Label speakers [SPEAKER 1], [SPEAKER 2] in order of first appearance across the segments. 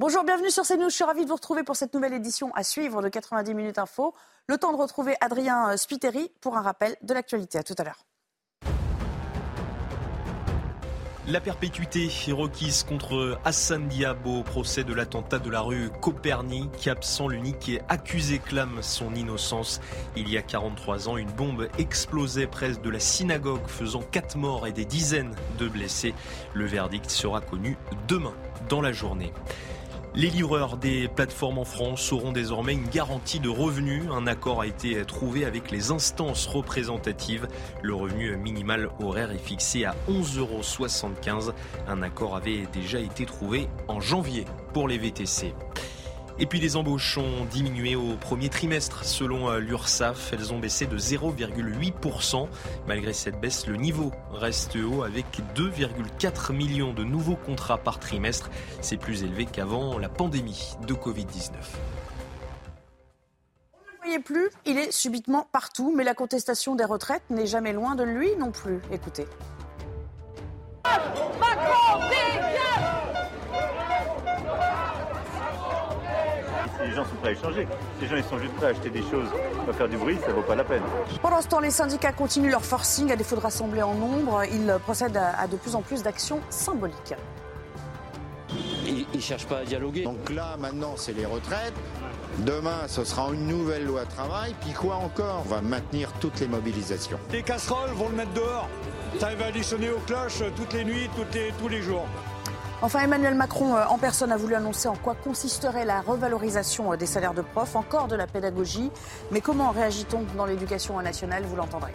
[SPEAKER 1] Bonjour, bienvenue sur CNews. Je suis ravie de vous retrouver pour cette nouvelle édition à suivre de 90 minutes info. Le temps de retrouver Adrien Spiteri pour un rappel de l'actualité. À tout à l'heure.
[SPEAKER 2] La perpétuité est requise contre Hassan Diabo procès de l'attentat de la rue Copernic. Absent, l'unique accusé clame son innocence. Il y a 43 ans, une bombe explosait près de la synagogue, faisant 4 morts et des dizaines de blessés. Le verdict sera connu demain dans la journée. Les livreurs des plateformes en France auront désormais une garantie de revenus. Un accord a été trouvé avec les instances représentatives. Le revenu minimal horaire est fixé à 11,75 euros. Un accord avait déjà été trouvé en janvier pour les VTC. Et puis les embauches ont diminué au premier trimestre selon euh, l'URSSAF. Elles ont baissé de 0,8%. Malgré cette baisse, le niveau reste haut avec 2,4 millions de nouveaux contrats par trimestre. C'est plus élevé qu'avant la pandémie de Covid-19
[SPEAKER 1] plus, il est subitement partout, mais la contestation des retraites n'est jamais loin de lui non plus. Écoutez. Macron,
[SPEAKER 3] les gens sont prêts à échanger. Si les gens ils sont juste prêts à acheter des choses, à faire du bruit, ça vaut pas la peine.
[SPEAKER 1] Pendant ce temps, les syndicats continuent leur forcing à défaut de rassembler en nombre. Ils procèdent à de plus en plus d'actions symboliques.
[SPEAKER 4] Ils ne cherchent pas à dialoguer.
[SPEAKER 5] Donc là, maintenant, c'est les retraites. Demain, ce sera une nouvelle loi travail. Puis quoi encore On va maintenir toutes les mobilisations.
[SPEAKER 6] Les casseroles vont le mettre dehors. Ça va additionner aux cloches toutes les nuits, toutes les, tous les jours.
[SPEAKER 1] Enfin, Emmanuel Macron euh, en personne a voulu annoncer en quoi consisterait la revalorisation euh, des salaires de profs, encore de la pédagogie. Mais comment réagit-on dans l'éducation nationale Vous l'entendrez.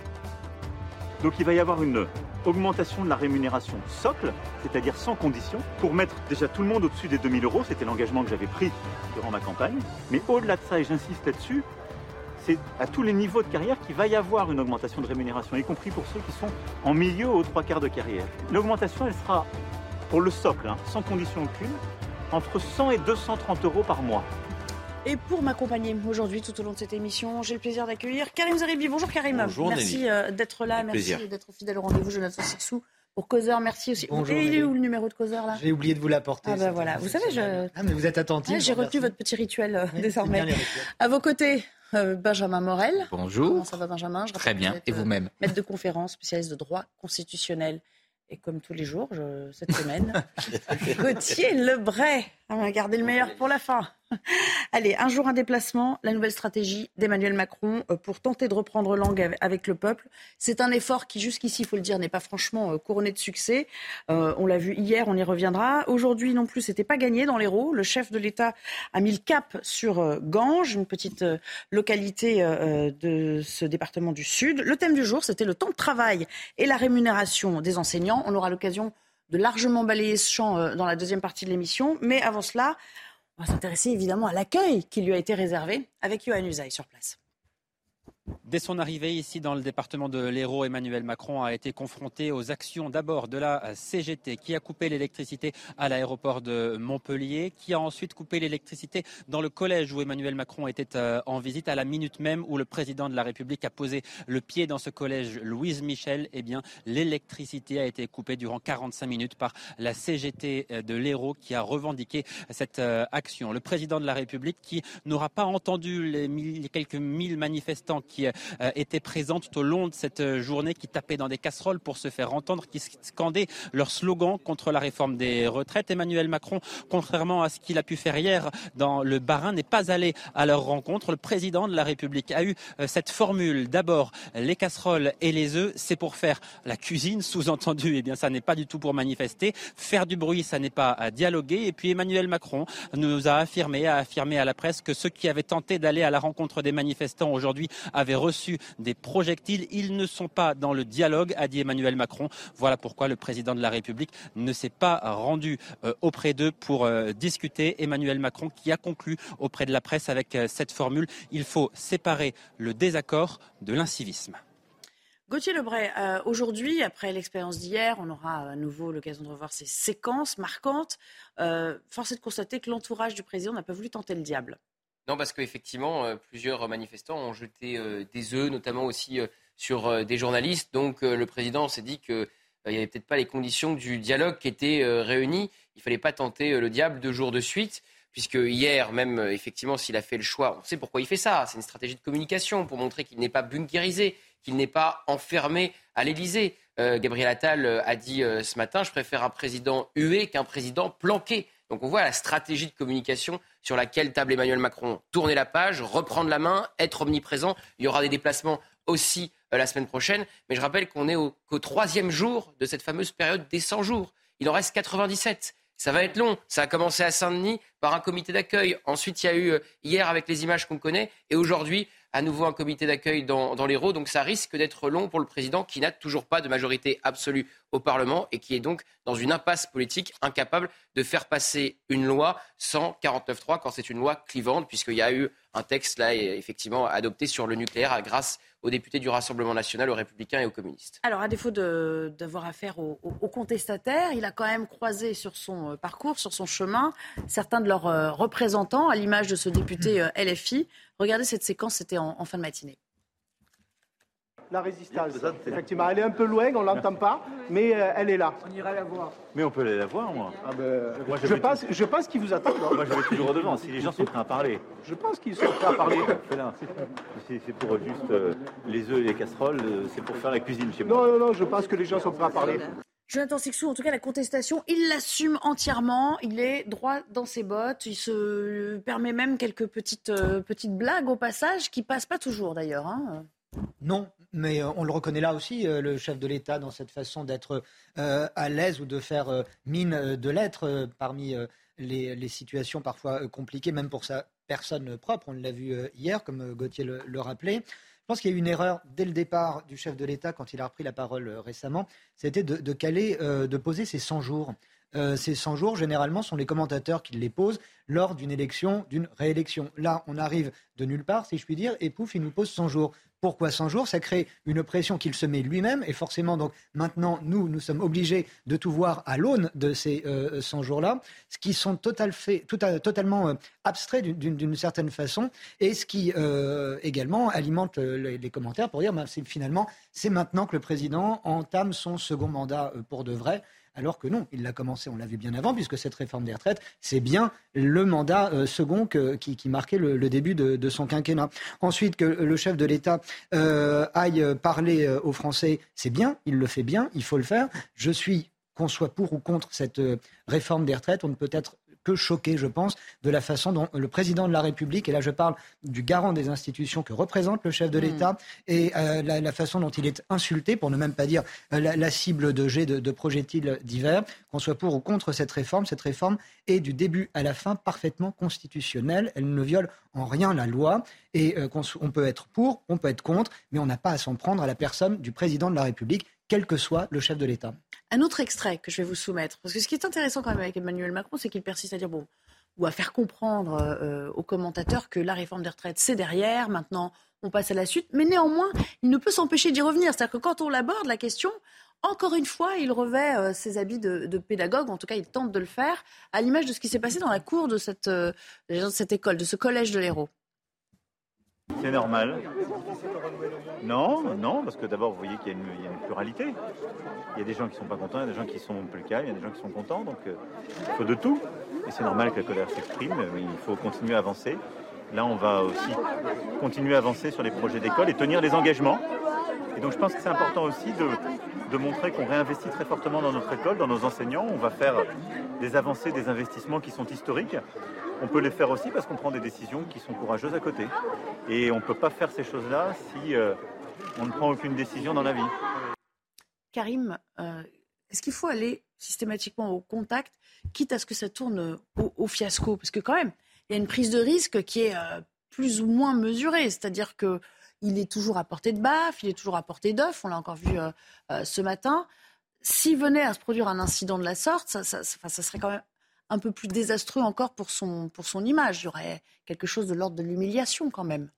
[SPEAKER 3] Donc il va y avoir une augmentation de la rémunération socle, c'est-à-dire sans condition, pour mettre déjà tout le monde au-dessus des 2000 euros. C'était l'engagement que j'avais pris durant ma campagne. Mais au-delà de ça, et j'insiste là-dessus, c'est à tous les niveaux de carrière qu'il va y avoir une augmentation de rémunération, y compris pour ceux qui sont en milieu aux trois quarts de carrière. L'augmentation, elle sera pour le socle, hein, sans condition aucune, entre 100 et 230 euros par mois.
[SPEAKER 1] Et pour m'accompagner aujourd'hui tout au long de cette émission, j'ai le plaisir d'accueillir Karim Zeribi. Bonjour Karim.
[SPEAKER 7] Bonjour,
[SPEAKER 1] merci euh, d'être là, merci d'être fidèle au rendez-vous Jonathan Sixou. Pour Causeur, merci aussi. Bonjour, Et il est où le numéro de Causeur là?
[SPEAKER 7] J'ai oublié de vous l'apporter.
[SPEAKER 1] Ah bah voilà, vous savez, je...
[SPEAKER 7] Ah mais vous êtes attentif.
[SPEAKER 1] j'ai retenu votre petit rituel euh, désormais. À vos côtés, euh, Benjamin Morel.
[SPEAKER 8] Bonjour.
[SPEAKER 1] Comment ça va Benjamin?
[SPEAKER 8] Très bien. Et vous-même?
[SPEAKER 1] Maître de conférence, spécialiste de droit constitutionnel et comme tous les jours, cette semaine, Gauthier Lebray. On va garder le meilleur pour la fin. Allez, un jour un déplacement, la nouvelle stratégie d'Emmanuel Macron euh, pour tenter de reprendre langue avec le peuple. C'est un effort qui, jusqu'ici, il faut le dire, n'est pas franchement euh, couronné de succès. Euh, on l'a vu hier, on y reviendra. Aujourd'hui non plus, c'était pas gagné dans l'Hérault. Le chef de l'État a mis le cap sur Ganges, une petite localité de ce département du Sud. Le thème du jour, c'était le temps de travail et la rémunération des enseignants. On aura l'occasion de largement balayer ce champ dans la deuxième partie de l'émission. Mais avant cela, on va s'intéresser évidemment à l'accueil qui lui a été réservé avec Yohann Usaï sur place.
[SPEAKER 9] Dès son arrivée ici dans le département de l'Hérault, Emmanuel Macron a été confronté aux actions d'abord de la CGT qui a coupé l'électricité à l'aéroport de Montpellier, qui a ensuite coupé l'électricité dans le collège où Emmanuel Macron était euh, en visite à la minute même où le président de la République a posé le pied dans ce collège Louise Michel. Eh bien, l'électricité a été coupée durant 45 minutes par la CGT euh, de l'Hérault qui a revendiqué cette euh, action. Le président de la République qui n'aura pas entendu les, quelques mille manifestants qui euh, étaient présents tout au long de cette euh, journée, qui tapaient dans des casseroles pour se faire entendre, qui scandaient leur slogan contre la réforme des retraites. Emmanuel Macron, contrairement à ce qu'il a pu faire hier dans le Barin, n'est pas allé à leur rencontre. Le président de la République a eu euh, cette formule. D'abord, les casseroles et les œufs, c'est pour faire la cuisine, sous-entendu. Eh bien, ça n'est pas du tout pour manifester. Faire du bruit, ça n'est pas à dialoguer. Et puis Emmanuel Macron nous a affirmé, a affirmé à la presse que ceux qui avaient tenté d'aller à la rencontre des manifestants aujourd'hui reçu des projectiles. Ils ne sont pas dans le dialogue, a dit Emmanuel Macron. Voilà pourquoi le président de la République ne s'est pas rendu euh, auprès d'eux pour euh, discuter. Emmanuel Macron qui a conclu auprès de la presse avec euh, cette formule, il faut séparer le désaccord de l'incivisme.
[SPEAKER 1] Gauthier Lebray, aujourd'hui, après l'expérience d'hier, on aura à nouveau l'occasion de revoir ces séquences marquantes. force est de constater que l'entourage du président n'a pas voulu tenter le diable.
[SPEAKER 7] Non, parce qu'effectivement, plusieurs manifestants ont jeté des œufs, notamment aussi sur des journalistes. Donc le président s'est dit que euh, il n'y avait peut-être pas les conditions du dialogue qui étaient euh, réunies. Il ne fallait pas tenter euh, le diable deux jours de suite, puisque hier, même effectivement, s'il a fait le choix, on sait pourquoi il fait ça. C'est une stratégie de communication pour montrer qu'il n'est pas bunkérisé, qu'il n'est pas enfermé à l'Élysée. Gabriel Attal a dit ce matin, je préfère un président hué qu'un président planqué. Donc on voit la stratégie de communication sur laquelle table Emmanuel Macron. Tourner la page, reprendre la main, être omniprésent. Il y aura des déplacements aussi euh, la semaine prochaine. Mais je rappelle qu'on est au, troisième jour de cette fameuse période des 100 jours. Il en reste 97. Ça va être long. Ça a commencé à Saint-Denis par un comité d'accueil. Ensuite, il y a eu euh, hier avec les images qu'on connaît. Et aujourd'hui, à nouveau un comité d'accueil dans, dans l'Hérault. Donc ça risque d'être long pour le président qui n'a toujours pas de majorité absolue au Parlement et qui est donc dans une impasse politique, incapable de faire passer une loi sans 49.3 quand c'est une loi clivante, puisqu'il y a eu un texte là effectivement adopté sur le nucléaire grâce aux députés du Rassemblement national, aux républicains et aux communistes.
[SPEAKER 1] Alors, à défaut d'avoir affaire aux, contestataires, il a quand même croisé sur son euh, parcours, sur son chemin, certains de leurs euh, représentants, à l'image de ce député euh, LFI. Regardez cette séquence, c'était en fin de matinée
[SPEAKER 8] la résistance. Effectivement, elle est un peu loin, on l'entend pas, mais euh, elle est là.
[SPEAKER 3] On ira la voir. Mais on peut aller la voir, moi. Ah
[SPEAKER 8] ben, je, pense, je pense qu'ils vous attendent.
[SPEAKER 3] Moi, je vais toujours devant, si les gens sont prêts à parler.
[SPEAKER 8] Je pense qu'ils sont prêts à parler.
[SPEAKER 3] C'est pour juste euh, les œufs et les casseroles, euh, c'est pour faire la cuisine chez
[SPEAKER 8] moi. Non, non, non, je pense que les gens sont prêts à parler.
[SPEAKER 1] Jonathan Sixou, en tout cas, la contestation, il l'assume entièrement. Il est droit dans ses bottes. Il se permet même quelques petites, petites blagues au passage, qui passent pas toujours d'ailleurs. Hein.
[SPEAKER 10] Non, mais euh, on le reconnaît là aussi, euh, le chef de l'État, dans cette façon d'être euh, à l'aise ou de faire mine de l'être parmi les, situations parfois compliquées, même pour sa personne propre. On l'a vu hier, comme Gauthier le, rappelait. Je pense qu'il y a eu une erreur dès le départ du chef de l'État quand il a repris la parole récemment, c'était de, caler, de poser ses 100 jours. Ces 100 jours, généralement, sont les commentateurs qui les posent lors d'une élection, d'une réélection. Là, on arrive de nulle part, si je puis dire, et pouf, il nous pose 100 jours. Pourquoi 100 jours? Ça crée une pression qu'il se met lui-même et forcément, donc maintenant, nous, nous sommes obligés de tout voir à l'aune de ces 100 euh, jours-là, ce qui sont totalement euh, abstraits d'une certaine façon et ce qui euh, également alimente les, commentaires pour dire ben, finalement, c'est maintenant que le président entame son second mandat pour de vrai alors que non, il l'a commencé, on l'a vu bien avant, puisque cette réforme des retraites, c'est bien le mandat euh, second qui, marquait le, début de, son quinquennat. Ensuite, que le chef de l'État euh, aille parler euh, aux Français, c'est bien, il le fait bien, il faut le faire. Je suis qu'on soit pour ou contre cette réforme des retraites, on ne peut être que choqué, je pense, de la façon dont le président de la République, et là je parle du garant des institutions que représente le chef de mm. l'État, et euh, la, façon dont il est insulté, pour ne même pas dire euh, la, cible de jet de, projectiles divers, qu'on soit pour ou contre cette réforme, cette réforme est du début à la fin parfaitement constitutionnelle. Elle ne viole en rien la loi, et euh, on peut être pour, on peut être contre, mais on n'a pas à s'en prendre à la personne du président de la République quel que soit le chef de l'État.
[SPEAKER 1] Un autre extrait que je vais vous soumettre, parce que ce qui est intéressant quand même avec Emmanuel Macron, c'est qu'il persiste à dire, bon, ou à faire comprendre euh, aux commentateurs que la réforme des retraites, c'est derrière, maintenant on passe à la suite, mais néanmoins, il ne peut s'empêcher d'y revenir. C'est-à-dire que quand on l'aborde, la question, encore une fois, il revêt euh, ses habits de, pédagogue, en tout cas il tente de le faire, à l'image de ce qui s'est passé dans la cour de cette, euh, de cette école, de ce collège de l'Hérault.
[SPEAKER 3] C'est normal. Non, non, parce que d'abord, vous voyez qu'il y, a une pluralité. Il y a des gens qui ne sont pas contents, il y a des gens qui sont plus calmes, il y a des gens qui sont contents, donc euh, il faut de tout. Et c'est normal que la colère s'exprime, il faut continuer à avancer. Là, on va aussi continuer à avancer sur les projets d'école et tenir les engagements. Et donc, je pense que c'est important aussi de, de montrer qu'on réinvestit très fortement dans notre école, dans nos enseignants. On va faire des avancées, des investissements qui sont historiques. On peut les faire aussi parce qu'on prend des décisions qui sont courageuses à côté. Et on ne peut pas faire ces choses-là si euh, on ne prend aucune décision dans la vie.
[SPEAKER 1] Karim, euh, est-ce qu'il faut aller systématiquement au contact, quitte à ce que ça tourne au, fiasco? Parce que quand même, il y a une prise de risque qui est euh, plus ou moins mesurée. C'est-à-dire que il est toujours à portée de baffe, il est toujours à portée d'œuf, on l'a encore vu ce matin. S'il venait à se produire un incident de la sorte, ça, ça, serait quand même un peu plus désastreux encore pour son, pour son image. Il y aurait quelque chose de l'ordre de l'humiliation quand même.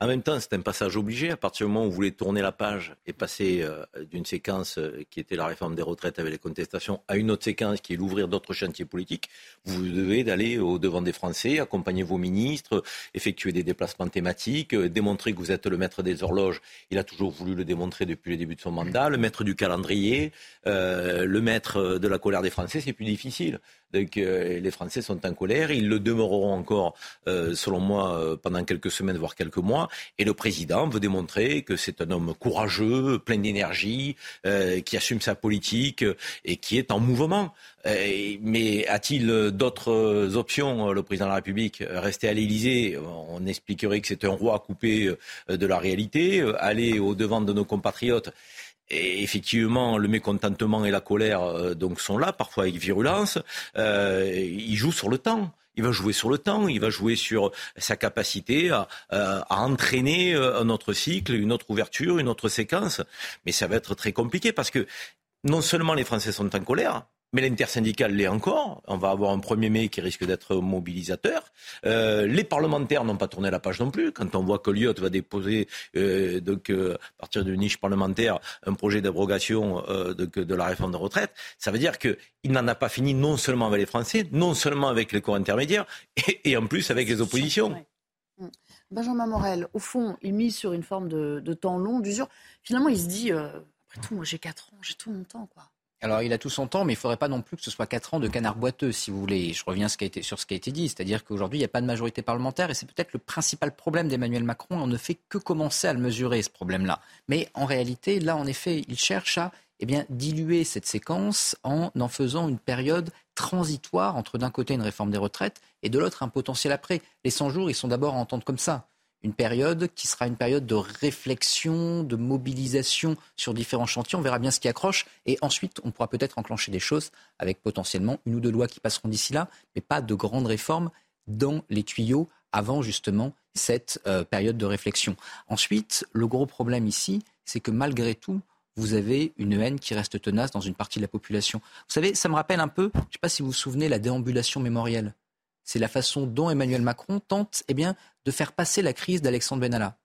[SPEAKER 11] En même temps, c'est un passage obligé. À partir du moment où vous voulez tourner la page et passer euh, d'une séquence euh, qui était la réforme des retraites avec les contestations à une autre séquence qui est l'ouvrir d'autres chantiers politiques, vous devez aller au devant des Français, accompagner vos ministres, effectuer des déplacements thématiques, euh, démontrer que vous êtes le maître des horloges. Il a toujours voulu le démontrer depuis le début de son mandat. Le maître du calendrier, le maître de la colère des Français, c'est plus difficile. Donc, les Français sont en colère. Ils le demeureront encore, selon moi, pendant quelques semaines, voire quelques mois. Et le président veut démontrer que c'est un homme courageux, plein d'énergie, euh, qui assume sa politique euh, et qui est en mouvement. Euh, mais a-t-il d'autres options, le président de la République? Rester à l'Élysée, on expliquerait que c'est un roi coupé de la réalité. Aller au devant de nos compatriotes? Et effectivement, le mécontentement et la colère donc sont là, parfois avec virulence. il joue sur le temps. Il va jouer sur le temps, il va jouer sur sa capacité à, à, entraîner euh, un autre cycle, une autre ouverture, une autre séquence. Mais ça va être très compliqué parce que non seulement les Français sont en colère, mais l'intersyndicale l'est encore. On va avoir un 1er mai qui risque d'être mobilisateur. Euh, les parlementaires n'ont pas tourné la page non plus. Quand on voit que Lyot va déposer, euh, donc, euh, à partir d'une niche parlementaire, un projet d'abrogation de, la réforme de retraite, ça veut dire qu'il n'en a pas fini non seulement avec les Français, non seulement avec les corps intermédiaires, et, en plus avec les oppositions.
[SPEAKER 1] Mmh. Benjamin Morel, au fond, il mise sur une forme de, de temps long, d'usure. Finalement, il se dit, après tout, moi j'ai 4 ans, j'ai tout mon temps, quoi.
[SPEAKER 12] Alors, il a tout son temps, mais il ne faudrait pas non plus que ce soit 4 ans de canard boiteux, si vous voulez. Je reviens sur ce qui a été dit, c'est-à-dire qu'aujourd'hui, il n'y a pas de majorité parlementaire, et c'est peut-être le principal problème d'Emmanuel Macron. On ne fait que commencer à le mesurer, ce problème-là. Mais en réalité, là, en effet, il cherche à eh diluer cette séquence en en faisant une période transitoire entre d'un côté une réforme des retraites et de l'autre un potentiel après. Les 100 jours, ils sont d'abord à entendre comme ça une période qui sera une période de réflexion, de mobilisation sur différents chantiers. On verra bien ce qui accroche. Et ensuite, on pourra peut-être enclencher des choses avec potentiellement une ou deux lois qui passeront d'ici là, mais pas de grandes réformes dans les tuyaux avant justement cette euh, période de réflexion. Ensuite, le gros problème ici, c'est que malgré tout, vous avez une haine qui reste tenace dans une partie de la population. Vous savez, ça me rappelle un peu, je ne sais pas si vous vous souvenez, la déambulation mémorielle c'est la façon dont Emmanuel Macron tente eh bien, de faire passer la crise d'Alexandre Benalla.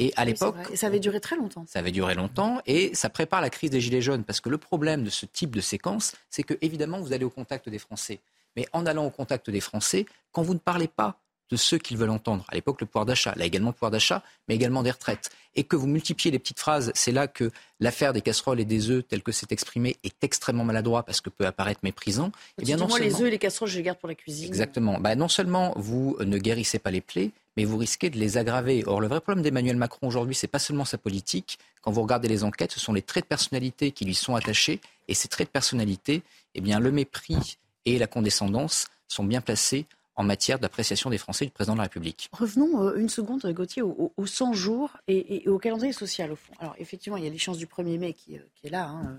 [SPEAKER 12] Et à l'époque.
[SPEAKER 1] Et ça avait duré très longtemps.
[SPEAKER 12] Ça avait duré longtemps et ça prépare la crise des Gilets jaunes. Parce que le problème de ce type de séquence, c'est que, évidemment, vous allez au contact des Français. Mais en allant au contact des Français, quand vous ne parlez pas de ceux qu'ils veulent entendre. À l'époque, le pouvoir d'achat, là également le pouvoir d'achat, mais également des retraites. Et que vous multipliez les petites phrases, c'est là que l'affaire des casseroles et des œufs, tel que c'est exprimé, est extrêmement maladroit parce que peut apparaître méprisant.
[SPEAKER 1] Eh bien, non moi, les œufs et les casseroles, je les garde pour la cuisine.
[SPEAKER 12] Exactement. Bah, non seulement vous ne guérissez pas les plaies, mais vous risquez de les aggraver. Or, le vrai problème d'Emmanuel Macron aujourd'hui, c'est pas seulement sa politique. Quand vous regardez les enquêtes, ce sont les traits de personnalité qui lui sont attachés. Et ces traits de personnalité, eh bien, le mépris et la condescendance sont bien placés en matière d'appréciation des Français du président de la République.
[SPEAKER 1] Revenons euh, une seconde, Gauthier, aux, 100 jours et, au calendrier social, au fond. Alors, effectivement, il y a l'échéance du 1er mai qui, euh, est là, hein,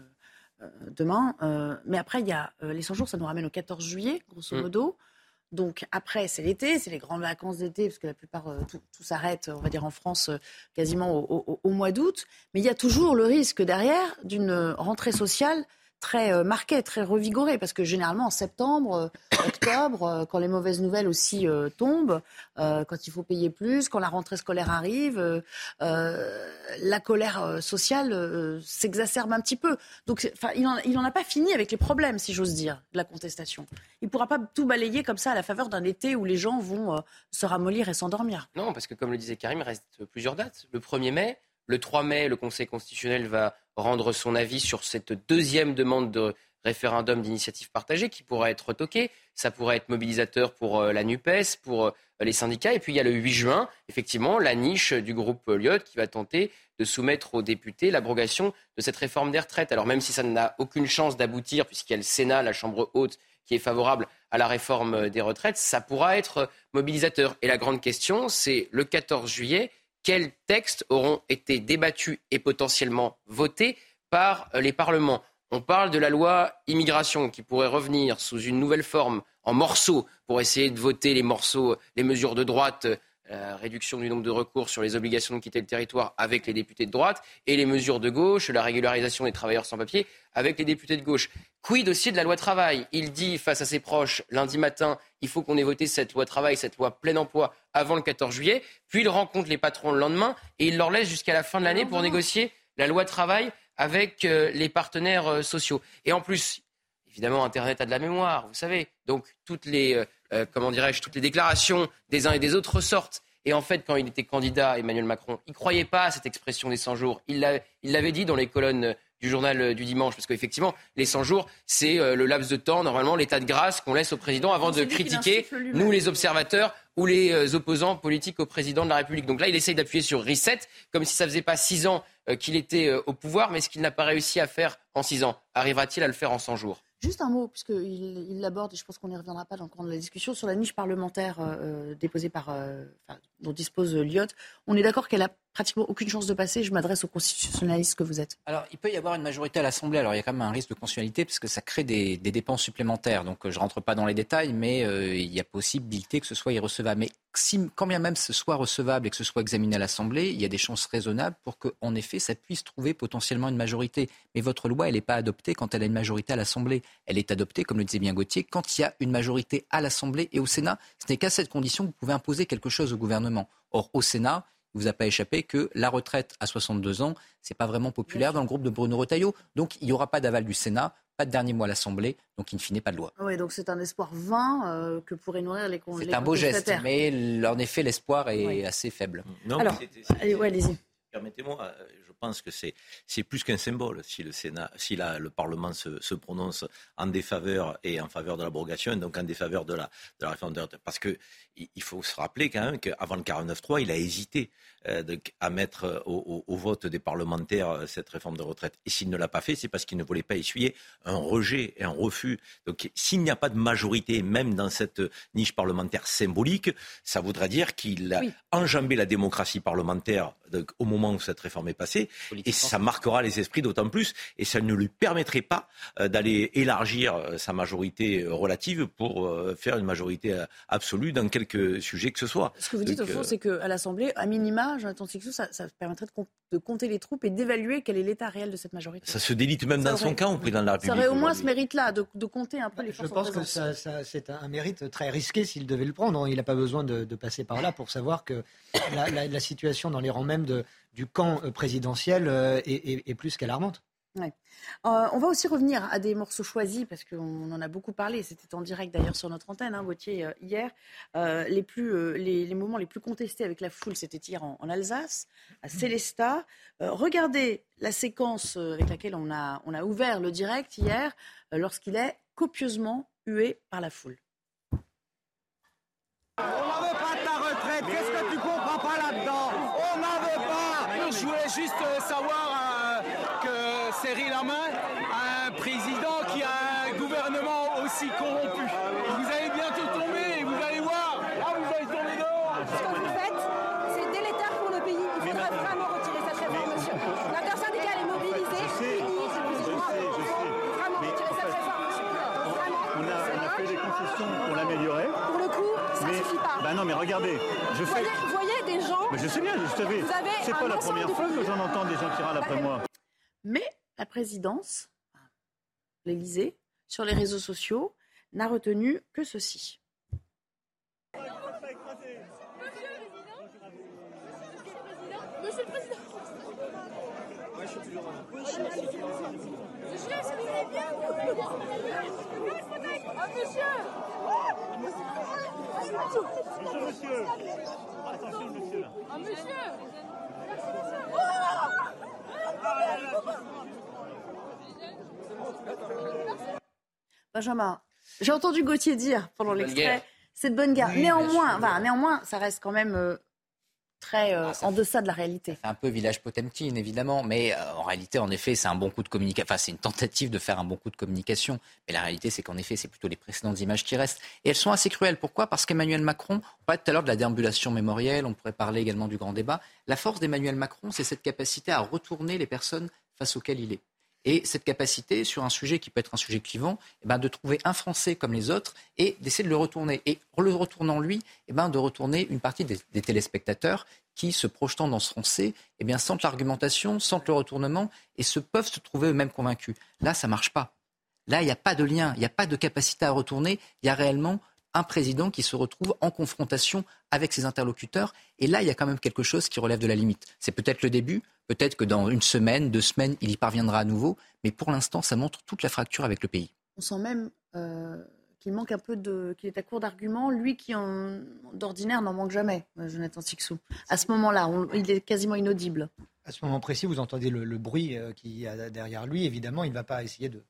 [SPEAKER 1] euh, demain. mais après, il y a les 100 jours, ça nous ramène au 14 juillet, grosso mm. modo. Donc après, c'est l'été, c'est les grandes vacances d'été, parce que la plupart, tout, s'arrête, on va dire en France, quasiment au mois d'août. Mais il y a toujours le risque derrière d'une rentrée sociale très euh, marqué, très revigoré, parce que généralement en septembre, euh, octobre, euh, quand les mauvaises nouvelles aussi tombent, quand il faut payer plus, quand la rentrée scolaire arrive, la colère sociale s'exacerbe un petit peu. Donc, il n'en a pas fini avec les problèmes, si j'ose dire, de la contestation. Il ne pourra pas tout balayer comme ça à la faveur d'un été où les gens vont se ramollir et s'endormir.
[SPEAKER 7] Non, parce que comme le disait Karim, il reste plusieurs dates. Le 1er mai, le 3 mai, le Conseil constitutionnel va rendre son avis sur cette deuxième demande de référendum d'initiative partagée qui pourra être retoquée. Ça pourrait être mobilisateur pour euh, la NUPES, pour euh, les syndicats. Et puis il y a le 8 juin, effectivement, la niche du groupe Lyot qui va tenter de soumettre aux députés l'abrogation de cette réforme des retraites. Alors même si ça n'a aucune chance d'aboutir, puisqu'il y a le Sénat, la Chambre haute, qui est favorable à la réforme des retraites, ça pourra être mobilisateur. Et la grande question, c'est le 14 juillet, quels textes auront été débattus et potentiellement votés par les parlements. On parle de la loi immigration qui pourrait revenir sous une nouvelle forme en morceaux pour essayer de voter les morceaux, les mesures de droite la réduction du nombre de recours sur les obligations de quitter le territoire avec les députés de droite et les mesures de gauche, la régularisation des travailleurs sans papier avec les députés de gauche. Quid aussi de la loi travail? Il dit face à ses proches lundi matin, il faut qu'on ait voté cette loi travail, cette loi plein emploi avant le 14 juillet. Puis il rencontre les patrons le lendemain et il leur laisse jusqu'à la fin de l'année pour négocier la loi travail avec euh, les partenaires euh, sociaux. Et en plus, évidemment, Internet a de la mémoire, vous savez. Donc toutes les euh, comment dirais-je, toutes les déclarations des uns et des autres ressortent. Et en fait, quand il était candidat, Emmanuel Macron, il ne croyait pas à cette expression des 100 jours. Il l'avait dit dans les colonnes du journal euh, du dimanche, parce qu'effectivement, les 100 jours, c'est euh, le laps de temps, normalement, l'état de grâce qu'on laisse au président avant de critiquer, nous les observateurs ou les opposants politiques au président de la République. Donc là, il essaye d'appuyer sur reset, comme si ça ne faisait pas six ans qu'il était au pouvoir, mais ce qu'il n'a pas réussi à faire en six ans. Arrivera-t-il à le faire en 100 jours?
[SPEAKER 1] Juste un mot, puisqu'il il l'aborde, et je pense qu'on n'y reviendra pas dans le cours de la discussion, sur la niche parlementaire euh, déposée par, euh, dont dispose Lyot. On est d'accord qu'elle a pratiquement aucune chance de passer. Je m'adresse aux constitutionnalistes que vous êtes.
[SPEAKER 12] Alors, il peut y avoir une majorité à l'Assemblée. Alors, il y a quand même un risque de constitutionnalité parce que ça crée des, dépenses supplémentaires. Donc, je ne rentre pas dans les détails, mais euh, il y a possibilité que ce soit irrecevable. Mais si, quand bien même ce soit recevable et que ce soit examiné à l'Assemblée, il y a des chances raisonnables pour qu'en effet, ça puisse trouver potentiellement une majorité. Mais votre loi, elle n'est pas adoptée quand elle a une majorité à l'Assemblée. Elle est adoptée, comme le disait bien Gauthier, quand il y a une majorité à l'Assemblée et au Sénat. Ce n'est qu'à cette condition que vous pouvez imposer quelque chose au gouvernement. Or, au Sénat, il ne vous a pas échappé que la retraite à 62 ans, ce n'est pas vraiment populaire dans le groupe de Bruno Retailleau. Donc, il n'y aura pas d'aval du Sénat, pas de dernier mot à l'Assemblée, donc in fine, pas de loi.
[SPEAKER 1] Oui, donc c'est un espoir vain euh, que pourraient nourrir les
[SPEAKER 12] C'est un beau geste, mais en effet, l'espoir est assez faible.
[SPEAKER 1] Non, Alors, allez-y.
[SPEAKER 11] Permettez-moi, euh, je pense que c'est plus qu'un symbole si le Sénat, si la, le Parlement se, se, prononce en défaveur et en faveur de l'abrogation, et donc en défaveur de la, de la réforme de retraite. Parce que il faut se rappeler quand même qu'avant le 49-3, il a hésité euh, à mettre euh, au, vote des parlementaires euh, cette réforme de retraite. Et s'il ne l'a pas fait, c'est parce qu'il ne voulait pas essuyer un rejet et un refus. Donc s'il n'y a pas de majorité, même dans cette niche parlementaire symbolique, ça voudrait dire qu'il a enjambé la démocratie parlementaire au moment où cette réforme est passée. Et ça marquera les esprits d'autant plus. Et ça ne lui permettrait pas d'aller élargir sa majorité relative pour faire une majorité absolue dans quelque sujet que ce soit.
[SPEAKER 1] Ce que vous dites au fond, c'est qu'à l'Assemblée, à minima, Jonathan ça, ça permettrait de, compter les troupes et d'évaluer quel est l'état réel de cette majorité.
[SPEAKER 11] Ça se délite même dans son cas au président de la République.
[SPEAKER 1] Ça aurait au moins ce mérite-là, de, compter un peu les forces
[SPEAKER 10] Je pense que c'est un mérite très risqué s'il devait le prendre. Il n'a pas besoin de, passer par là pour savoir que la, situation dans les rangs même du camp euh, présidentiel euh, est plus qu'alarmante.
[SPEAKER 1] Euh, on va aussi revenir à des morceaux choisis parce qu'on en a beaucoup parlé. C'était en direct d'ailleurs sur notre antenne, hein, Gauthier, euh, hier. Euh, les, plus, les, moments les plus contestés avec la foule, c'était hier en, Alsace, à Célestat. regardez la séquence avec laquelle on a, on a ouvert le direct hier, lorsqu'il est copieusement hué par la foule.
[SPEAKER 13] On n'en veut pas de ta retraite. Qu'est-ce que tu comprends pas là-dedans On n'en veut pas.
[SPEAKER 14] Je voulais juste savoir serrer la main à un président qui a un gouvernement aussi corrompu. Vous allez bientôt tomber, vous allez voir. Là, vous allez tomber dehors.
[SPEAKER 15] Ce que vous faites, c'est délétère pour le pays. Il faudrait vraiment retirer cette réforme, monsieur. L'intersyndicale est mobilisée, unie. Vraiment retirer cette réforme, monsieur.
[SPEAKER 3] On a, on a fait des concessions pour l'améliorer.
[SPEAKER 15] Pour le coup, ça ne suffit pas.
[SPEAKER 3] Bah non, mais regardez, je fais.
[SPEAKER 15] Voyez, vous voyez des gens.
[SPEAKER 3] Mais je sais bien, je savais. C'est pas la première fois que j'en entends des gens qui râlent après moi.
[SPEAKER 1] Mais la présidence, l'Élysée, sur les réseaux sociaux, n'a retenu que ceci.
[SPEAKER 15] Monsieur le Président Moi, je suis Monsieur Ah,
[SPEAKER 1] Benjamin, j'ai entendu Gauthier dire pendant l'extrait, c'est de bonne guerre. néanmoins, néanmoins, ça reste quand même euh, très euh, ah, en deçà de la réalité.
[SPEAKER 12] C'est un peu village Potemkin, évidemment, mais euh, en réalité, en effet, c'est un bon coup de communication. Enfin, c'est une tentative de faire un bon coup de communication. Mais la réalité, c'est qu'en effet, c'est plutôt les précédentes images qui restent. Et elles sont assez cruelles. Pourquoi? Parce qu'Emmanuel Macron, on parlait tout à l'heure de la déambulation mémorielle, on pourrait parler également du grand débat. La force d'Emmanuel Macron, c'est cette capacité à retourner les personnes face auxquelles il est. Et cette capacité, sur un sujet qui peut être un sujet clivant, eh ben, de trouver un Français comme les autres et d'essayer de le retourner. Et en le retournant lui, eh ben, de retourner une partie des, téléspectateurs qui, se projetant dans ce français, eh bien, sentent l'argumentation, sentent le retournement et se peuvent se trouver eux-mêmes convaincus. Là, ça marche pas. Là, il n'y a pas de lien, il n'y a pas de capacité à retourner. Il y a réellement un président qui se retrouve en confrontation avec ses interlocuteurs. Et là, il y a quand même quelque chose qui relève de la limite. C'est peut-être le début, peut-être que dans une semaine, deux semaines, il y parviendra à nouveau. Mais pour l'instant, ça montre toute la fracture avec le pays.
[SPEAKER 1] On sent même euh, qu'il manque un peu de. qu'il est à court d'arguments, lui qui, en, d'ordinaire, n'en manque jamais, euh, Jonathan Sixou. À ce moment-là, on- il est quasiment inaudible.
[SPEAKER 10] À ce moment précis, vous entendez le, le bruit euh, qu'il y a derrière lui. Évidemment, il ne va pas essayer de.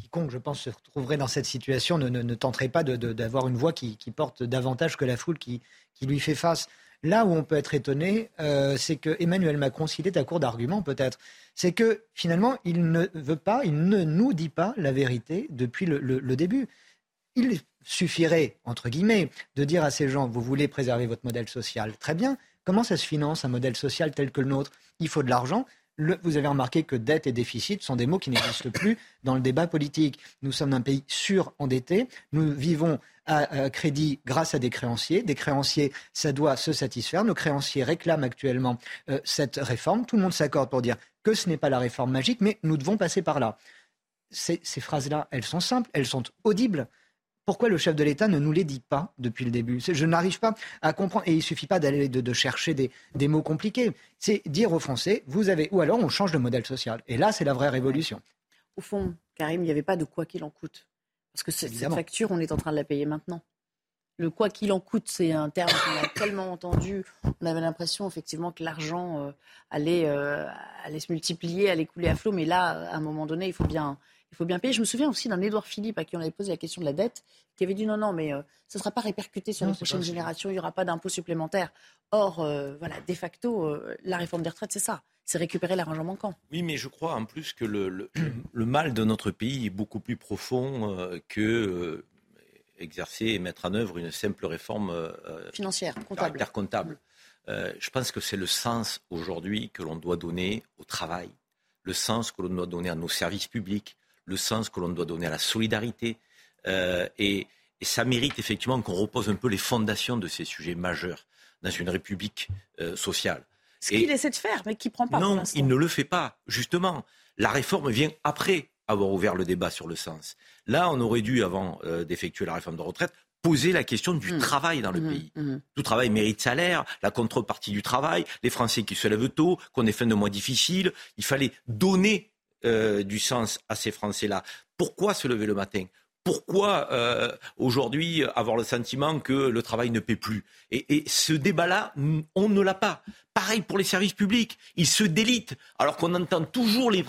[SPEAKER 10] Quiconque, je pense, se retrouverait dans cette situation ne, ne- tenterait pas d'avoir une voix qui, qui porte davantage que la foule qui, qui lui fait face. Là où on peut être étonné, euh, c'est que Emmanuel Macron, s'il est à court d'arguments peut-être, c'est que finalement, il ne veut pas, il ne nous dit pas la vérité depuis le, le- le début. Il suffirait, entre guillemets, de dire à ces gens, vous voulez préserver votre modèle social. Très bien. Comment ça se finance un modèle social tel que le nôtre? Il faut de l'argent. Le- vous avez remarqué que dette et déficit sont des mots qui n'existent plus dans le débat politique. Nous sommes un pays surendetté. Nous vivons à, crédit grâce à des créanciers. Des créanciers, ça doit se satisfaire. Nos créanciers réclament actuellement euh, cette réforme. Tout le monde s'accorde pour dire que ce n'est pas la réforme magique, mais nous devons passer par là. Ces, ces phrases-là, elles sont simples, elles sont audibles. Pourquoi le chef de l'État ne nous les dit pas depuis le début? Je n'arrive pas à comprendre. Et il suffit pas d'aller de, de chercher des, des mots compliqués. C'est dire aux Français, vous avez, ou alors on change de modèle social. Et là, c'est la vraie révolution.
[SPEAKER 1] Au fond, Karim, il n'y avait pas de quoi qu'il en coûte. Parce que cette facture, on est en train de la payer maintenant. Le quoi qu'il en coûte, c'est un terme qu'on a tellement entendu. On avait l'impression effectivement que l'argent euh, allait, euh, allait se multiplier, allait couler à flot. Mais là, à un moment donné, il faut bien, il faut bien payer. Je me souviens aussi d'un Édouard Philippe à qui on avait posé la question de la dette, qui avait dit non, non, mais euh, ça ne sera pas répercuté sur
[SPEAKER 10] Non,
[SPEAKER 1] les prochaines générations. Il n'y aura pas d'impôt supplémentaire. Or, euh, voilà, de facto, euh, la réforme des retraites, c'est ça. C'est récupérer l'argent manquant.
[SPEAKER 11] Oui, mais je crois en plus que le, le- le mal de notre pays est beaucoup plus profond euh, que euh, exercer et mettre en œuvre une simple réforme euh,
[SPEAKER 1] Financière, comptable.
[SPEAKER 11] caractère comptable. Euh, je pense que c'est le sens aujourd'hui que l'on doit donner au travail, le sens que l'on doit donner à nos services publics, le sens que l'on doit donner à la solidarité. Euh, et, et ça mérite effectivement qu'on repose un peu les fondations de ces sujets majeurs dans une république euh, sociale.
[SPEAKER 1] Ce qu'il essaie de faire, mais qui prend pas
[SPEAKER 11] non, il ne le fait pas. Justement, la réforme vient après avoir ouvert le débat sur le sens. Là, on aurait dû, avant euh, d'effectuer la réforme de retraite, poser la question du
[SPEAKER 1] Mmh.
[SPEAKER 11] travail dans le
[SPEAKER 1] Mhm,
[SPEAKER 11] pays.
[SPEAKER 1] mhm.
[SPEAKER 11] Tout travail mérite salaire, la contrepartie du travail, les Français qui se lèvent tôt, qu'on ait fin de mois difficile. Il fallait donner euh, du sens à ces Français-là. Pourquoi se lever le matin? Pourquoi euh, aujourd'hui avoir le sentiment que le travail ne paie plus? Et, ce débat-là, on ne l'a pas. Pareil pour les services publics, ils se délitent, alors qu'on entend toujours les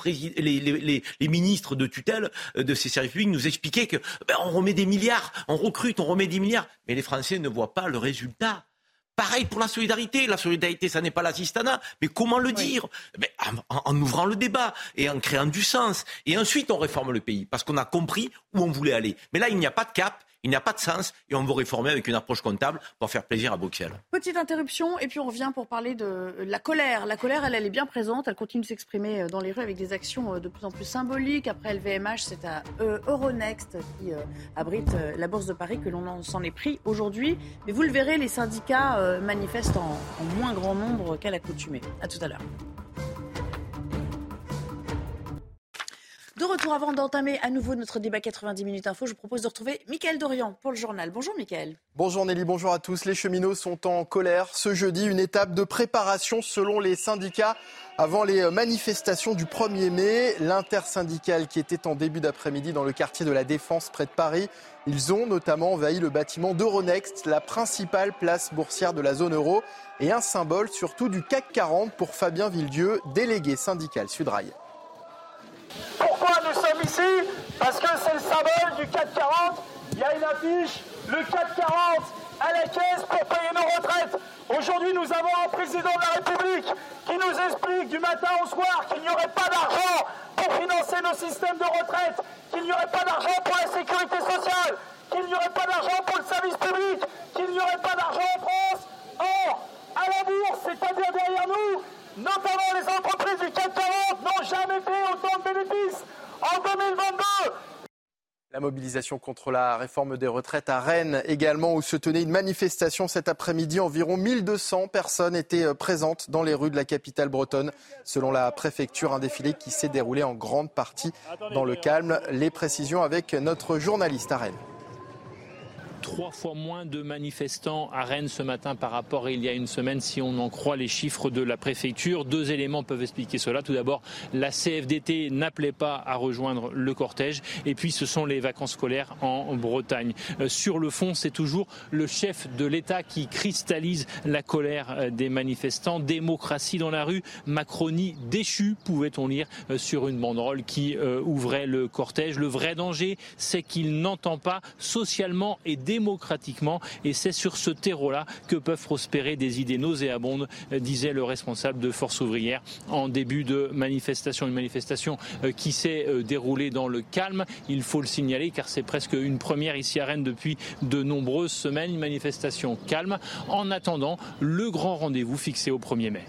[SPEAKER 11] ministres de tutelle euh, de ces services publics nous expliquer que ben, on remet des milliards, on recrute, on remet des milliards, mais les Français ne voient pas le résultat. Pareil pour la solidarité. La solidarité, ça n'est pas l'assistanat. Mais comment le dire? Ben, en, en ouvrant le débat et en créant du sens. Et ensuite, on réforme le pays parce qu'on a compris où on voulait aller. Mais là, il n'y a pas de cap, il n'y a pas de sens et on veut réformer avec une approche comptable pour faire plaisir à Bruxelles.
[SPEAKER 1] Petite interruption et puis on revient pour parler de la colère. La colère, elle, est bien présente. Elle continue de s'exprimer euh, dans les rues avec des actions euh, de plus en plus symboliques. Après LVMH, c'est à euh, Euronext qui euh, abrite euh, la Bourse de Paris que l'on en- s'en est pris aujourd'hui. Mais vous le verrez, les syndicats euh, manifestent en, en moins grand nombre qu'à l'accoutumée. À tout à l'heure. De retour avant d'entamer à nouveau notre débat 90 minutes info, je propose de retrouver Mickaël Dorian pour le journal. Bonjour Mickaël.
[SPEAKER 16] Bonjour Nelly, bonjour à tous. Les cheminots sont en colère. Ce jeudi, une étape de préparation selon les syndicats avant les manifestations du 1er mai. L'intersyndicale qui était en début d'après-midi dans le quartier de la Défense près de Paris. Ils ont notamment envahi le bâtiment d'Euronext, la principale place boursière de la zone euro et un symbole surtout du CAC 40 pour Fabien Villedieu, délégué syndical Sudrail.
[SPEAKER 13] Pourquoi nous sommes ici? Parce que c'est le symbole du 440. Il y a une affiche, le 440 à la caisse pour payer nos retraites. Aujourd'hui, nous avons un président de la République qui nous explique du matin au soir qu'il n'y aurait pas d'argent pour financer nos systèmes de retraite, qu'il n'y aurait pas d'argent pour la sécurité sociale, qu'il n'y aurait pas d'argent pour le service public, qu'il n'y aurait pas d'argent en France. Or, à la bourse, c'est-à-dire derrière nous, notamment les entreprises du CAC 40, n'ont jamais fait autant de bénéfices en 2022.
[SPEAKER 16] La mobilisation contre la réforme des retraites à Rennes également, où se tenait une manifestation cet après-midi. Environ 1200 personnes étaient euh, présentes dans les rues de la capitale bretonne. Selon la préfecture, un défilé qui s'est déroulé en grande partie dans le euh, calme. Les précisions avec notre journaliste à Rennes
[SPEAKER 17] trois fois moins de manifestants à Rennes ce matin par rapport à il y a une semaine, si on en croit les chiffres de la préfecture. Deux éléments peuvent expliquer cela. Tout d'abord, la CFDT n'appelait pas à rejoindre le cortège. Et puis, ce sont les vacances scolaires en Bretagne. Euh, sur le fond, c'est toujours le chef de l'État qui cristallise la colère euh, des manifestants. Démocratie dans la rue, Macronie déchue, pouvait-on lire euh, sur une banderole qui ouvrait le cortège. Le vrai danger, c'est qu'il n'entend pas socialement et démocratiquement. Et c'est sur ce terreau-là que peuvent prospérer des idées nauséabondes, euh, disait le responsable de Force ouvrière en début de manifestation. Une manifestation euh, qui s'est euh, déroulée dans le calme, il faut le signaler, car c'est presque une première ici à Rennes depuis de nombreuses semaines. Une manifestation calme en attendant le grand rendez-vous fixé au 1er mai.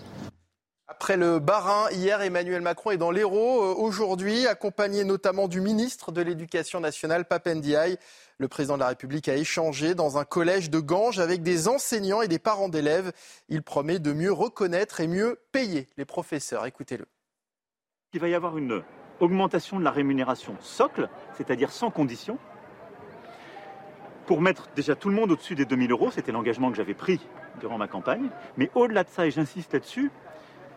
[SPEAKER 16] Après le Barin, hier, Emmanuel Macron est dans l'Hérault aujourd'hui, accompagné notamment du ministre de l'Éducation nationale, Papendiaï. Le président de la République a échangé dans un collège de Ganges avec des enseignants et des parents d'élèves. Il promet de mieux reconnaître et mieux payer les professeurs. Écoutez-le.
[SPEAKER 3] Il va y avoir une augmentation de la rémunération socle, c'est-à-dire sans condition, pour mettre déjà tout le monde au-dessus des 2000 euros. C'était l'engagement que j'avais pris durant ma campagne. Mais au-delà de ça, et j'insiste là-dessus,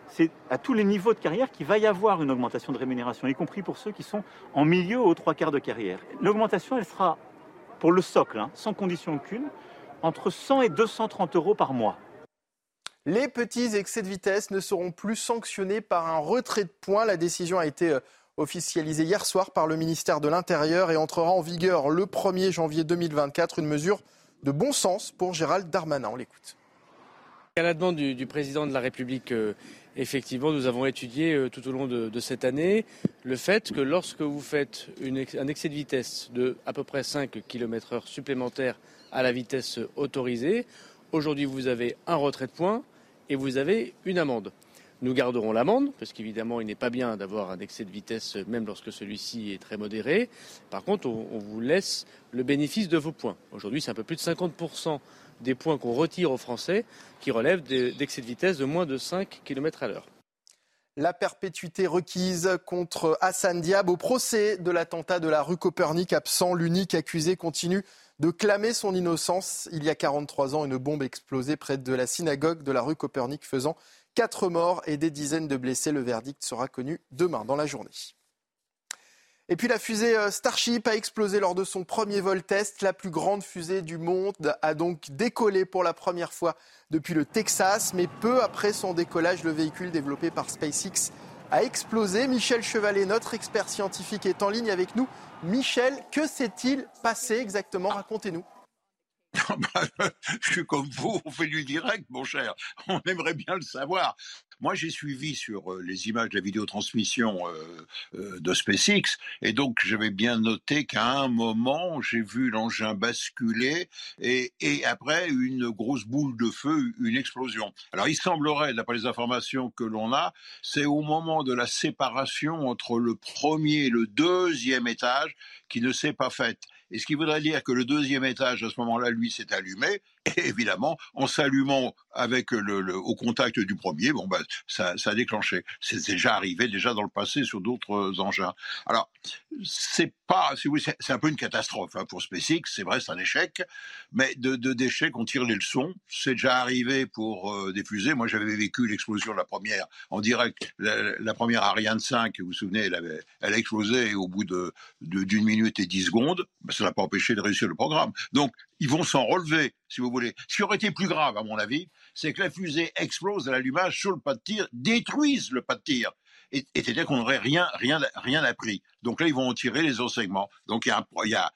[SPEAKER 3] c'est à tous les niveaux de carrière qu'il va y avoir une augmentation de rémunération, y compris pour ceux qui sont en milieu aux trois quarts de carrière. L'augmentation, elle sera pour le socle, hein, sans condition aucune, entre 100 et 230 euros par mois.
[SPEAKER 16] Les petits excès de vitesse ne seront plus sanctionnés par un retrait de points. La décision a été euh, officialisée hier soir par le ministère de l'Intérieur et entrera en vigueur le 1er janvier 2024. Une mesure de bon sens pour Gérald Darmanin. On l'écoute.
[SPEAKER 18] À la demande du, président de la République, euh, effectivement, nous avons étudié euh, tout au long de, cette année le fait que lorsque vous faites un excès de vitesse de à peu près 5 km/h supplémentaire à la vitesse autorisée, aujourd'hui vous avez un retrait de points et vous avez une amende. Nous garderons l'amende, parce qu'évidemment, il n'est pas bien d'avoir un excès de vitesse, même lorsque celui-ci est très modéré. Par contre, on, on vous laisse le bénéfice de vos points. Aujourd'hui, c'est un peu plus de 50% des points qu'on retire aux Français qui relèvent d'excès de vitesse de moins de 5 km à l'heure.
[SPEAKER 16] La perpétuité requise contre Hassan Diab au procès de l'attentat de la rue Copernic absent. L'unique accusé continue de clamer son innocence. Il y a 43 ans, une bombe explosée près de la synagogue de la rue Copernic faisant quatre morts et des dizaines de blessés. Le verdict sera connu demain dans la journée. Et puis la fusée euh, Starship a explosé lors de son premier vol test. La plus grande fusée du monde a donc décollé pour la première fois depuis le Texas. Mais peu après son décollage, le véhicule développé par SpaceX a explosé. Michel Chevalet, notre expert scientifique, est en ligne avec nous. Michel, que s'est-il passé exactement? Racontez-nous.
[SPEAKER 19] je suis comme vous, on fait du direct, mon cher. On aimerait bien le savoir. Moi, j'ai suivi sur euh, les images de la vidéotransmission euh, euh, de SpaceX, et donc j'avais bien noté qu'à un moment, j'ai vu l'engin basculer, et, et après, une grosse boule de feu, une explosion. Alors, il semblerait, d'après les informations que l'on a, c'est au moment de la séparation entre le premier et le deuxième étage qui ne s'est pas faite. Et ce qui voudrait dire que le deuxième étage, à ce moment-là, lui, s'est allumé. Et évidemment, en s'allumant avec le, au contact du premier, bon, ben, ça, ça a déclenché. C'est déjà arrivé, déjà dans le passé, sur d'autres engins. Alors, c'est pas, si vous c'est un peu une catastrophe hein, pour SpaceX. C'est vrai, c'est un échec. Mais de, de on tire les leçons. C'est déjà arrivé pour euh, des fusées. Moi, j'avais vécu l'explosion de la première en direct. La, première Ariane 5, vous vous souvenez, elle, elle a explosé au bout de, d'une minute et dix secondes. Ben, ça n'a pas empêché de réussir le programme. Donc, ils vont s'en relever, si vous voulez. Ce qui aurait été plus grave, à mon avis, c'est que la fusée explose à l'allumage sur le pas de tir, détruise le pas de tir. Et, c'est-à-dire qu'on n'aurait rien, rien, rien appris. Donc là, ils vont en tirer les enseignements. Donc il y il y a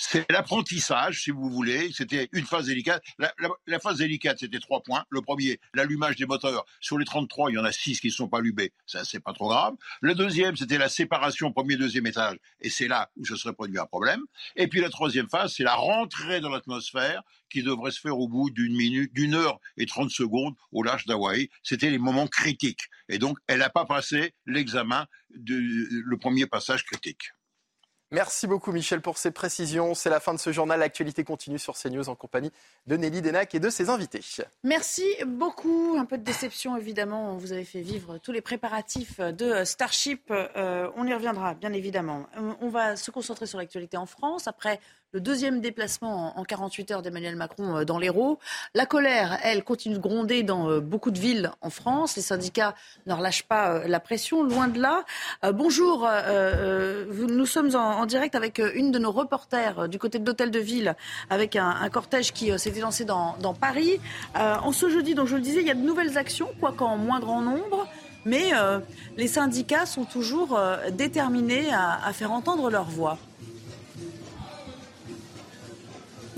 [SPEAKER 19] c'est l'apprentissage, si vous voulez. C'était une phase délicate. La, phase délicate, c'était trois points. Le premier, l'allumage des moteurs. Sur les 33, il y en a six qui ne sont pas allumés. Ça, c'est pas trop grave. Le deuxième, c'était la séparation premier deuxième étage. Et c'est là où se serait produit un problème. Et puis la troisième phase, c'est la rentrée dans l'atmosphère qui devrait se faire au bout d'une minute, d'une heure et trente secondes au large d'Hawaï. C'était les moments critiques. Et donc, elle n'a pas passé l'examen, le premier passage critique.
[SPEAKER 16] Merci beaucoup Michel pour ces précisions. C'est la fin de ce journal. L'actualité continue sur CNews en compagnie de Nelly Denac et de ses invités.
[SPEAKER 1] Merci beaucoup. Un peu de déception évidemment. Vous avez fait vivre tous les préparatifs de Starship. Euh, on y reviendra bien évidemment. On va se concentrer sur l'actualité en France. Après le deuxième déplacement en 48 heures d'Emmanuel Macron euh, dans l'Hérault. La colère, elle, continue de gronder dans euh, beaucoup de villes en France. Les syndicats ne relâchent pas euh, la pression, loin de là. Bonjour, nous sommes en direct avec une de nos reporters du côté de l'hôtel de ville, avec un, cortège qui s'était lancé dans, Paris. en ce jeudi, donc je le disais, il y a de nouvelles actions, quoique en moins grand nombre. Mais les syndicats sont toujours déterminés à faire entendre leur voix.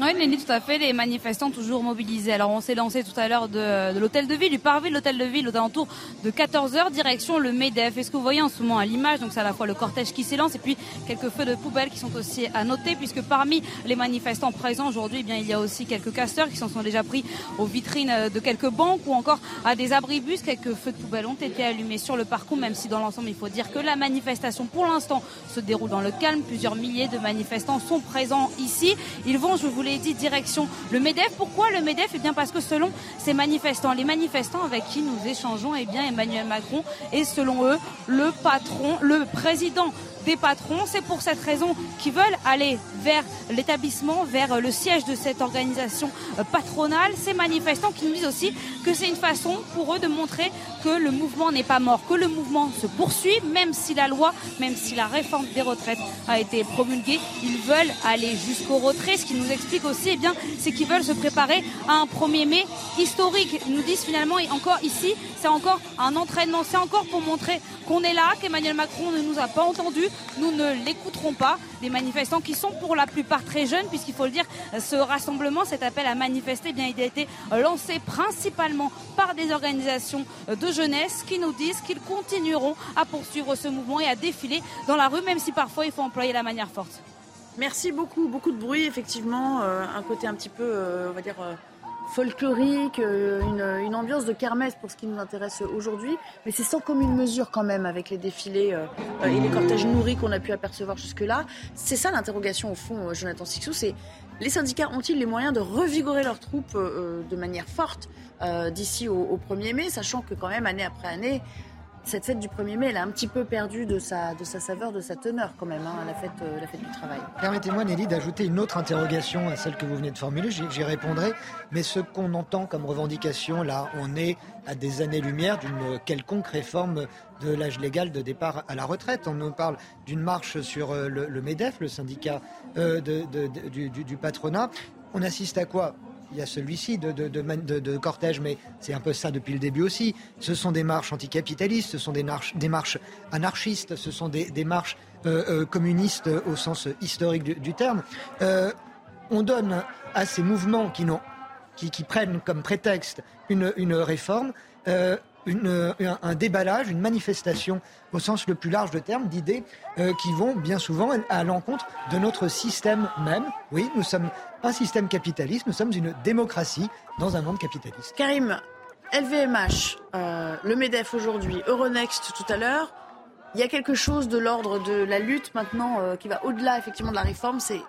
[SPEAKER 20] Oui, Nelly, tout à fait. Les manifestants toujours mobilisés. Alors, on s'est lancé tout à l'heure de, l'hôtel de ville, du parvis de l'hôtel de ville, aux alentours de 14h, direction le MEDEF. Et ce que vous voyez en ce moment à l'image, donc c'est à la fois le cortège qui s'élance et puis quelques feux de poubelle qui sont aussi à noter, puisque parmi les manifestants présents aujourd'hui, eh bien, il y a aussi quelques casseurs qui s'en sont déjà pris aux vitrines de quelques banques ou encore à des abribus. Quelques feux de poubelle ont été allumés sur le parcours, même si dans l'ensemble, il faut dire que la manifestation, pour l'instant, se déroule dans le calme. Plusieurs milliers de manifestants sont présents ici. Ils vont, je vous dit, direction le MEDEF. Pourquoi le MEDEF? Eh bien parce que selon ces manifestants, les manifestants avec qui nous échangeons, eh bien Emmanuel Macron est selon eux le patron, le président des patrons. C'est pour cette raison qu'ils veulent aller vers l'établissement, vers le siège de cette organisation euh, patronale. Ces manifestants qui nous disent aussi que c'est une façon pour eux de montrer que le mouvement n'est pas mort, que le mouvement se poursuit, même si la loi, même si la réforme des retraites a été promulguée. Ils veulent aller jusqu'au retrait. Ce qui nous explique aussi, eh bien, c'est qu'ils veulent se préparer à un 1er mai historique. Ils nous disent finalement, et encore ici, c'est encore un entraînement, c'est encore pour montrer qu'on est là, qu'Emmanuel Macron ne nous a pas entendus, nous ne l'écouterons pas. Des manifestants qui sont pour la plupart très jeunes, puisqu'il faut le dire, ce rassemblement, cet appel à manifester, eh bien, il a été lancé principalement par des organisations de jeunesse qui nous disent qu'ils continueront à poursuivre ce mouvement et à défiler dans la rue, même si parfois il faut employer la manière forte.
[SPEAKER 1] Merci beaucoup, beaucoup de bruit, effectivement, euh, un côté un petit peu, euh, on va dire, euh, folklorique, une, ambiance de kermesse pour ce qui nous intéresse aujourd'hui, mais c'est sans commune mesure quand même avec les défilés et les cortèges nourris qu'on a pu apercevoir jusque-là. C'est ça l'interrogation au fond, Jonathan Sixou, c'est les syndicats ont-ils les moyens de revigorer leurs troupes de manière forte d'ici au, au 1er mai, sachant que quand même année après année, cette fête du 1er mai, elle a un petit peu perdu de sa, saveur, de sa teneur quand même, hein, la, fête, la fête du travail.
[SPEAKER 10] Permettez-moi, Nelly, d'ajouter une autre interrogation à celle que vous venez de formuler, j'y répondrai. Mais ce qu'on entend comme revendication, là, on est à des années-lumière d'une quelconque réforme de l'âge légal de départ à la retraite. On nous parle d'une marche sur le, MEDEF, le syndicat du patronat. On assiste à quoi? Il y a celui-ci de, cortège, mais c'est un peu ça depuis le début aussi. Ce sont des marches anticapitalistes, ce sont des, marches, anarchistes, ce sont des, marches euh, euh, communistes au sens historique du, terme. Euh, on donne à ces mouvements qui, prennent comme prétexte une réforme une, un, déballage, une manifestation au sens le plus large de terme d'idées qui vont bien souvent à l'encontre de notre système même. Oui, nous sommes un système capitaliste, nous sommes une démocratie dans un monde capitaliste.
[SPEAKER 1] Karim, LVMH, euh, le MEDEF aujourd'hui, Euronext tout à l'heure, il y a quelque chose de l'ordre de la lutte maintenant euh, qui va au-delà effectivement de la réforme, c'est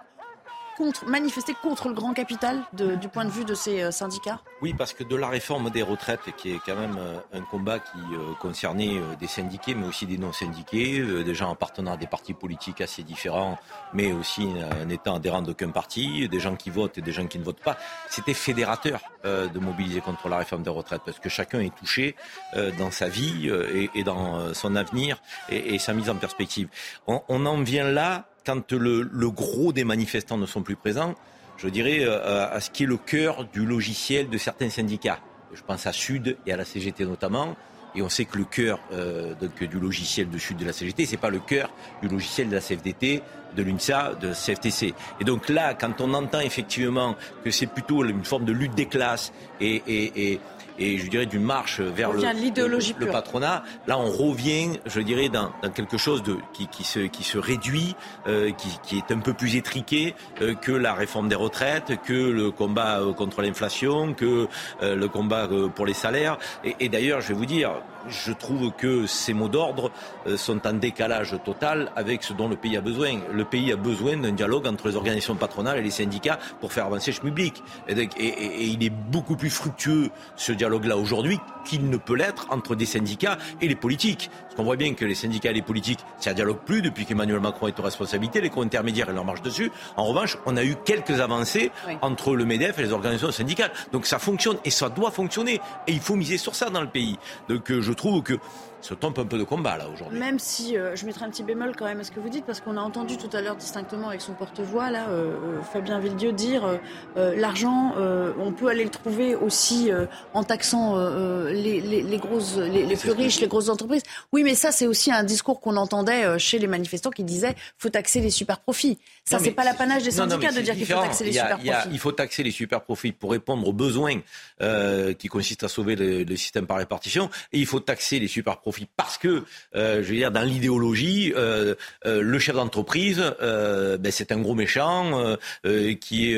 [SPEAKER 1] manifester contre le grand capital du point de vue de ces euh, syndicats?
[SPEAKER 11] Oui, parce que de la réforme des retraites, qui est quand même euh, un combat qui euh, concernait des syndiqués, mais aussi des non-syndiqués, des gens appartenant à des partis politiques assez différents, mais aussi en étant adhérents d'aucun parti, des gens qui votent et des gens qui ne votent pas. C'était fédérateur de mobiliser contre la réforme des retraites, parce que chacun est touché dans sa vie et dans son avenir et sa mise en perspective. On en vient là quand le, gros des manifestants ne sont plus présents, je dirais euh, à ce qui est le cœur du logiciel de certains syndicats. Je pense à Sud et à la CGT notamment. Et on sait que le cœur euh, du logiciel de Sud de la CGT, c'est pas le cœur du logiciel de la CFDT, de l'UNSA, de CFTC. Et donc là, quand on entend effectivement que c'est plutôt une forme de lutte des classes et, et je dirais d'une marche vers le,
[SPEAKER 1] l'idéologie
[SPEAKER 11] le- patronat. Là, on revient, je dirais, dans, dans quelque chose de, qui, qui, se, qui se réduit, euh, qui, qui est un peu plus étriqué euh, que la réforme des retraites, que le combat euh, contre l'inflation, que euh, le combat pour les salaires. Et, et d'ailleurs, je vais vous dire, je trouve que ces mots d'ordre euh, sont en décalage total avec ce dont le pays a besoin. Le pays a besoin d'un dialogue entre les organisations patronales et les syndicats pour faire avancer le public. Et, donc- et- et- et il est beaucoup plus fructueux, ce dialogue-là, aujourd'hui, qu'il ne peut l'être entre des syndicats et les politiques. Parce qu'on voit bien que les syndicats et les politiques, ça ne dialogue plus depuis qu'Emmanuel Macron est aux responsabilités, les co-intermédiaires, ils leur marchent dessus. En revanche, on a eu quelques avancées
[SPEAKER 1] Oui.
[SPEAKER 11] entre le MEDEF et les organisations syndicales. Donc ça fonctionne et ça doit fonctionner. Et il faut miser sur ça dans le pays. Donc euh, je trouve que se trompe un peu de combat là aujourd'hui.
[SPEAKER 1] Même si euh, je mettrai un petit bémol quand même à ce que vous dites, parce qu'on a entendu tout à l'heure distinctement avec son porte-voix, là, euh, euh, Fabien Villedieu dire euh, euh, l'argent, euh, on peut aller le trouver aussi euh, en taxant euh, les, les, les grosses, les, les plus riches, les grosses entreprises. Oui, mais ça, c'est aussi un discours qu'on entendait chez les manifestants qui disaient faut taxer les super profits. Ça, c'est pas l'apanage des
[SPEAKER 11] Non, non,
[SPEAKER 1] syndicats de dire qu'il faut taxer les
[SPEAKER 11] a-
[SPEAKER 1] super
[SPEAKER 11] a-
[SPEAKER 1] profits.
[SPEAKER 11] Il faut taxer les super profits pour répondre aux besoins euh, qui consistent à sauver le, le système par répartition. Et il faut taxer les super profits parce que, euh, je veux dire, dans l'idéologie, euh, euh, le chef d'entreprise, ben, c'est un gros méchant qui est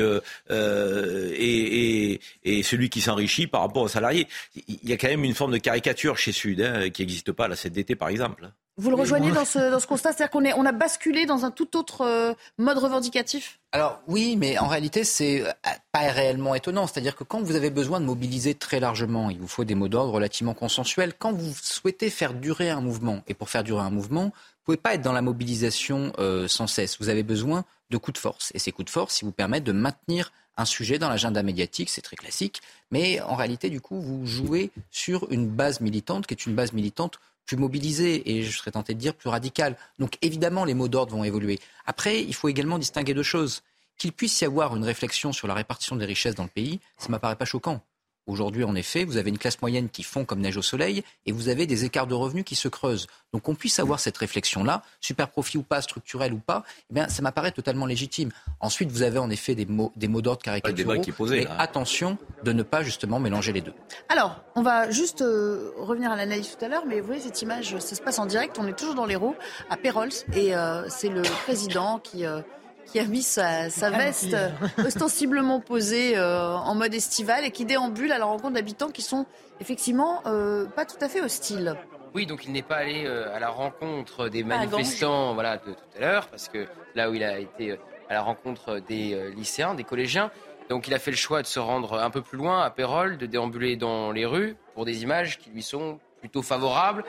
[SPEAKER 11] et celui qui s'enrichit par rapport aux salariés. Il y a quand même une forme de caricature chez Sud hein, qui n'existe pas à la CDT, par exemple.
[SPEAKER 1] Vous le rejoignez dans ce, dans ce constat C'est-à-dire qu'on on a basculé dans un tout autre euh, mode revendicatif?
[SPEAKER 12] Alors oui, mais en réalité, c'est euh, pas réellement étonnant. C'est-à-dire que quand vous avez besoin de mobiliser très largement, il vous faut des mots d'ordre relativement consensuels. Quand vous souhaitez faire durer un mouvement, et pour faire durer un mouvement, vous pouvez pas être dans la mobilisation euh, sans cesse. Vous avez besoin de coups de force. Et ces coups de force, ils vous permettent de maintenir un sujet dans l'agenda médiatique, c'est très classique. Mais en réalité, du coup, vous jouez sur une base militante qui est une base militante plus mobilisée et je serais tenté de dire plus radicale. Donc évidemment, les mots d'ordre vont évoluer. Après, il faut également distinguer deux choses. Qu'il puisse y avoir une réflexion sur la répartition des richesses dans le pays, ça m'apparaît pas choquant. Aujourd'hui, en effet, vous avez une classe moyenne qui fond comme neige au soleil et vous avez des écarts de revenus qui se creusent. Donc qu'on puisse avoir cette réflexion-là, super profit ou pas, structurel ou pas, eh bien, ça m'apparaît totalement légitime. Ensuite, vous avez en effet des mots, des mots d'ordre caricaturaux.
[SPEAKER 11] qui est posé,
[SPEAKER 12] mais
[SPEAKER 11] là.
[SPEAKER 12] attention de ne pas justement mélanger les deux.
[SPEAKER 1] Alors, on va juste euh, revenir à l'analyse tout à l'heure, mais vous voyez cette image, ça se passe en direct, on est toujours dans l'Hérault, à Pérols, et euh, c'est le président qui, euh, qui a mis sa, sa veste ostensiblement posée euh, en mode estival et qui déambule à la rencontre d'habitants qui sont effectivement euh, pas tout à fait hostiles.
[SPEAKER 7] Oui, donc il n'est pas allé euh, à la rencontre des
[SPEAKER 1] à
[SPEAKER 7] manifestants voilà, de tout à l'heure, parce que là où il a été à la rencontre des euh, lycéens, des collégiens, donc il a fait le choix de se rendre un peu plus loin, à Pérol, de déambuler dans les rues pour des images qui lui sont plutôt favorables,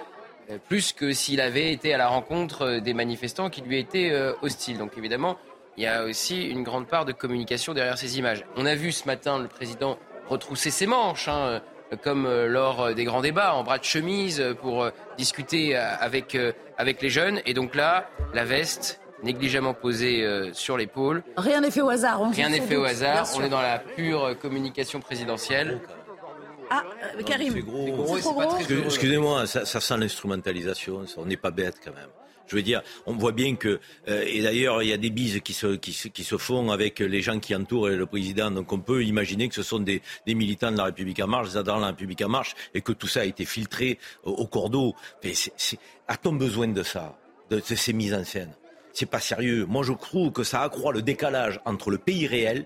[SPEAKER 7] plus que s'il avait été à la rencontre des manifestants qui lui étaient hostiles. Donc évidemment, il y a aussi une grande part de communication derrière ces images. On a vu ce matin le président retrousser ses manches, hein, euh, comme euh, lors euh, des grands débats, en bras de chemise, pour discuter avec, avec les jeunes. Et donc là, la veste négligemment posée sur l'épaule.
[SPEAKER 1] Rien n'est fait au hasard. on
[SPEAKER 7] Rien n'est fait
[SPEAKER 1] doute,
[SPEAKER 7] au hasard. On est dans la pure communication présidentielle.
[SPEAKER 1] Ah, euh, Karim,
[SPEAKER 11] C'est gros.
[SPEAKER 1] gros
[SPEAKER 11] Excuse- Excusez-moi, ça, ça sent l'instrumentalisation. On n'est pas bête quand même. Je veux dire, on voit bien que, euh, et d'ailleurs, il y a des bises qui se, qui, qui se font avec les gens qui entourent le président. Donc on peut imaginer que ce sont des, des militants de la République en marche, des adhérents de la République en marche, et que tout ça a été filtré au, au cours d'eau. Mais A-t-on besoin de ça, de, de ces mises en scène? C'est pas sérieux. Moi, je trouve que ça accroît le décalage entre le pays réel